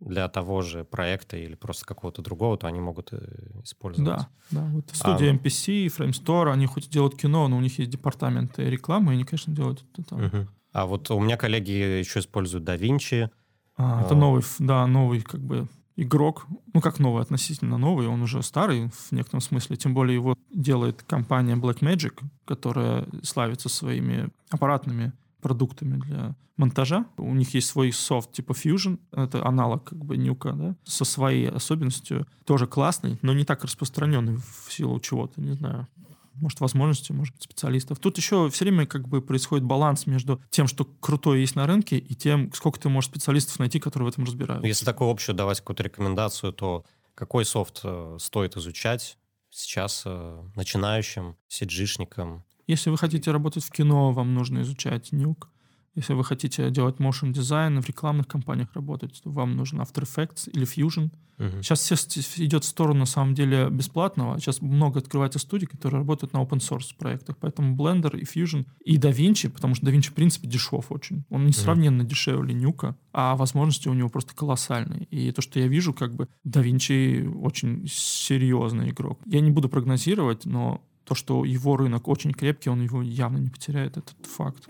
для того же проекта или просто какого-то другого, то они могут э, использовать. Да, да. Вот студия А, MPC, Framestore, они хоть делают кино, но у них есть департаменты рекламы, и они, конечно, делают это там. Мгм. А вот у меня коллеги еще используют DaVinci. А, это А. новый, да, новый как бы игрок. Ну, как новый, относительно новый. Он уже старый в некотором смысле. Тем более его делает компания Blackmagic, которая славится своими аппаратными продуктами для монтажа. У них есть свой софт типа Fusion, это аналог как бы нюка, да, со своей особенностью. Тоже классный, но не так распространенный в силу чего-то, не знаю. Может, возможностей, может быть, специалистов. Тут еще все время как бы происходит баланс между тем, что крутое есть на рынке, и тем, сколько ты можешь специалистов найти, которые в этом разбираются. Если такую общую давать какую-то рекомендацию, то какой софт э, стоит изучать сейчас э, начинающим, сиджишникам? Если вы хотите работать в кино, вам нужно изучать Nuke. Если вы хотите делать motion дизайн в рекламных компаниях работать, то вам нужен After Effects или Fusion. Угу. Сейчас все идет в сторону, на самом деле, бесплатного. Сейчас много открывается студий, которые работают на open source проектах. Поэтому Blender и Fusion и DaVinci, потому что DaVinci, в принципе, дешев очень. Он несравненно угу. дешевле Нюка, а возможности у него просто колоссальные. И то, что я вижу, как бы DaVinci очень серьезный игрок. Я не буду прогнозировать, но то, что его рынок очень крепкий, он его явно не потеряет, этот факт.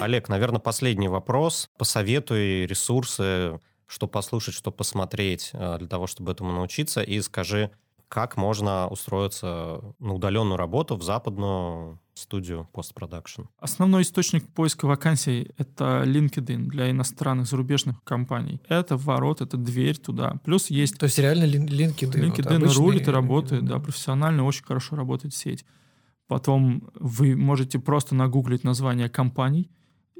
Олег, наверное, последний вопрос. Посоветуй ресурсы, что послушать, что посмотреть э, для того, чтобы этому научиться. И скажи, как можно устроиться на удаленную работу в западную студию постпродакшн? Основной источник поиска вакансий — это LinkedIn для иностранных зарубежных компаний. Это ворот, это дверь туда. Плюс есть... То есть реально LinkedIn? LinkedIn вот рулит и работает, да, профессионально, очень хорошо работает сеть. Потом вы можете просто нагуглить название компаний,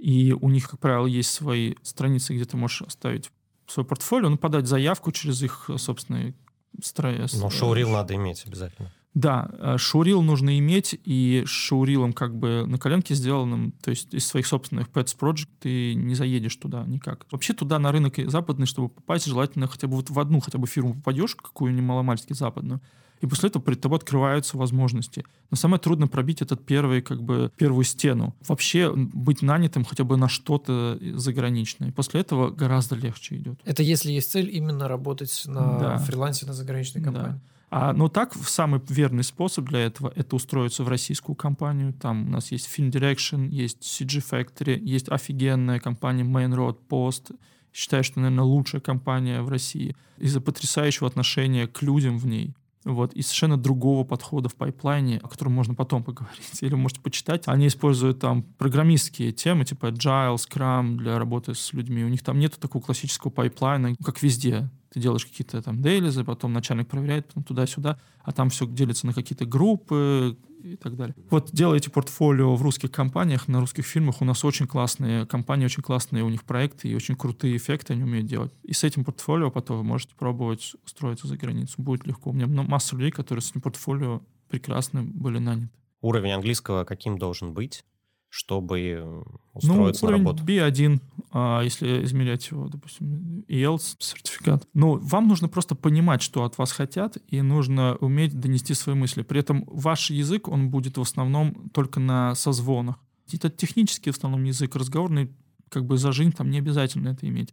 и у них, как правило, есть свои страницы, где ты можешь оставить свой портфолио, ну, подать заявку через их собственные строя. Но шоурил надо иметь обязательно. Да, э, шоурил нужно иметь, и шоурилом как бы на коленке сделанным, то есть из своих собственных Pets Project ты не заедешь туда никак. Вообще туда на рынок западный, чтобы попасть, желательно хотя бы вот в одну хотя бы фирму попадешь, какую-нибудь маломальски западную, и после этого перед тобой открываются возможности. Но самое трудно пробить этот первый, как бы, первую стену. Вообще быть нанятым хотя бы на что-то заграничное. И после этого гораздо легче идет. Это если есть цель именно работать на да. фрилансе на заграничной компании. Да. А, ну так, самый верный способ для этого — это устроиться в российскую компанию. Там у нас есть Film Direction, есть CG Factory, есть офигенная компания Main Road Post. Считаю, что, наверное, лучшая компания в России из-за потрясающего отношения к людям в ней. Вот, и совершенно другого подхода в пайплайне, о котором можно потом [LAUGHS] поговорить, или можете почитать. Они используют там программистские темы, типа Agile, Scrum для работы с людьми. У них там нету такого классического пайплайна, как везде. Ты делаешь какие-то там дейлизы, потом начальник проверяет, потом туда-сюда, а там все делится на какие-то группы, и так далее. Вот делаете портфолио в русских компаниях, на русских фильмах. У нас очень классные компании, очень классные у них проекты и очень крутые эффекты они умеют делать. И с этим портфолио потом вы можете пробовать устроиться за границу. Будет легко. У меня масса людей, которые с этим портфолио прекрасно были наняты. Уровень английского каким должен быть? Чтобы устроиться ну, на работу? B1, а если измерять его, допустим, IELTS сертификат. Ну, вам нужно просто понимать, что от вас хотят, и нужно уметь донести свои мысли. При этом ваш язык, он будет в основном только на созвонах. Это технический в основном язык, разговорный, как бы зажим, там не обязательно это иметь.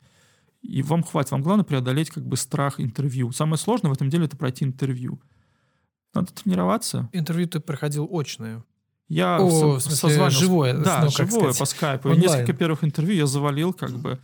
И вам хватит, вам главное преодолеть как бы страх интервью. Самое сложное в этом деле это пройти интервью. Надо тренироваться. Интервью ты проходил очное. Я О, в смысле, созванивался. живое. Да, ну, живое сказать, по скайпу. Онлайн. Несколько первых интервью я завалил, как бы.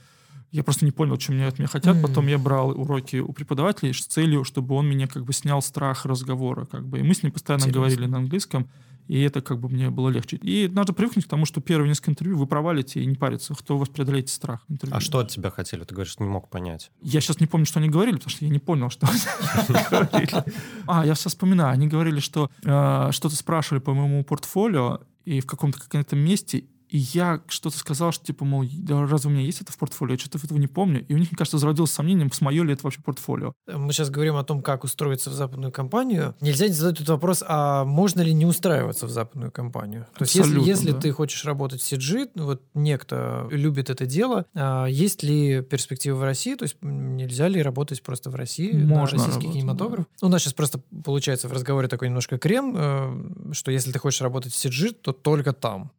Я просто не понял, чем мне от меня хотят. Mm. Потом я брал уроки у преподавателей с целью, чтобы он меня как бы снял страх разговора. Как бы. И мы с ним постоянно Интересно. говорили на английском. И это как бы мне было легче. И надо привыкнуть к тому, что первые несколько интервью вы провалите и не париться. Кто у вас преодолеете страх интервью. А что от тебя хотели? Ты говоришь, что не мог понять. Я сейчас не помню, что они говорили, потому что я не понял, что они говорили. А, я все вспоминаю. Они говорили, что э, что-то спрашивали по моему портфолио, и в каком-то каком-то месте и я что-то сказал, что типа, мол, да, разве у меня есть это в портфолио? Я что-то этого не помню. И у них, мне кажется, зародилось сомнением, с мое ли это вообще портфолио. Мы сейчас говорим о том, как устроиться в западную компанию. Нельзя не задать этот вопрос, а можно ли не устраиваться в западную компанию? То есть если, если да. ты хочешь работать в CG, вот некто любит это дело, а есть ли перспектива в России? То есть нельзя ли работать просто в России Можно на российский работать, кинематограф? Да. У нас сейчас просто получается в разговоре такой немножко крем, э, что если ты хочешь работать в CG, то только там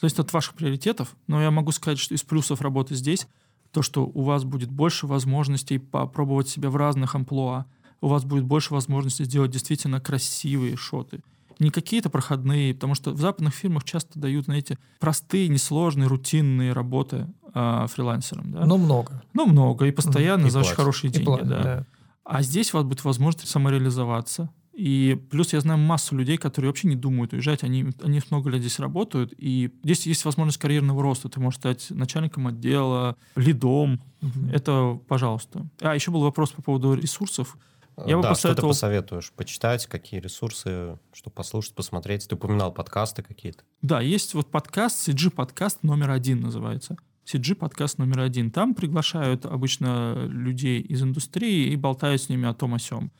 зависит от ваших приоритетов, но я могу сказать, что из плюсов работы здесь то, что у вас будет больше возможностей попробовать себя в разных амплуа, у вас будет больше возможностей сделать действительно красивые шоты. Не какие-то проходные, потому что в западных фирмах часто дают, знаете, простые, несложные, рутинные работы э, фрилансерам. Да? Но много. Но много, и постоянно и за платят. очень хорошие деньги. Платят, да. Да. А здесь у вас будет возможность самореализоваться, и плюс я знаю массу людей, которые вообще не думают уезжать, они, они много лет здесь работают, и здесь есть возможность карьерного роста. Ты можешь стать начальником отдела, лидом. Угу. Это пожалуйста. А еще был вопрос по поводу ресурсов. Я бы да, что ты посоветовал- посоветуешь? Почитать, какие ресурсы, что послушать, посмотреть? Ты упоминал подкасты какие-то. Да, есть вот подкаст, CG подкаст номер один называется. CG подкаст номер один. Там приглашают обычно людей из индустрии и болтают с ними о том о сём.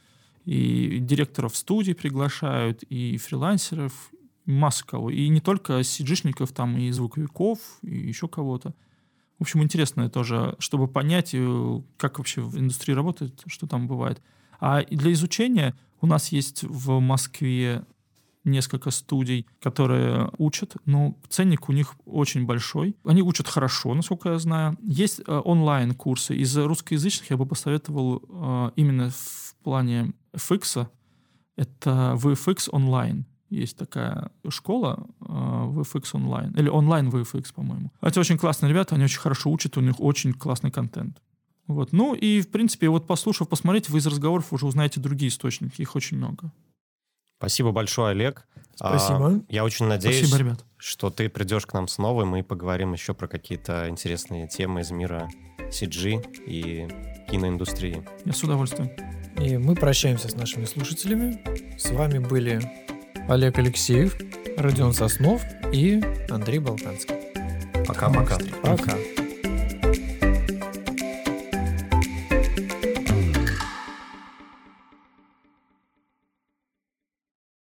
И директоров студий приглашают, и фрилансеров, масса кого. И не только CG-шников, там и звуковиков, и еще кого-то. В общем, интересно тоже, чтобы понять, э, как вообще в индустрии работает, что там бывает. А и для изучения у нас есть в Москве несколько студий, которые учат, но ценник у них очень большой. Они учат хорошо, насколько я знаю. Есть э, онлайн-курсы. Из русскоязычных я бы посоветовал э, именно в плане FX. Это VFX онлайн. Есть такая школа э, VFX онлайн. Или онлайн VFX, по-моему. Это очень классные ребята, они очень хорошо учат, у них очень классный контент. Вот. Ну и, в принципе, вот послушав, посмотреть, вы из разговоров уже узнаете другие источники. Их очень много. Спасибо большое, Олег. А, Спасибо. я очень надеюсь, Спасибо, ребят. что ты придешь к нам с новым и поговорим еще про какие-то интересные темы из мира CG и киноиндустрии. Я с удовольствием. И мы прощаемся с нашими слушателями. С вами были Олег Алексеев, Родион Соснов и Андрей Балканский. Пока-пока. Пока.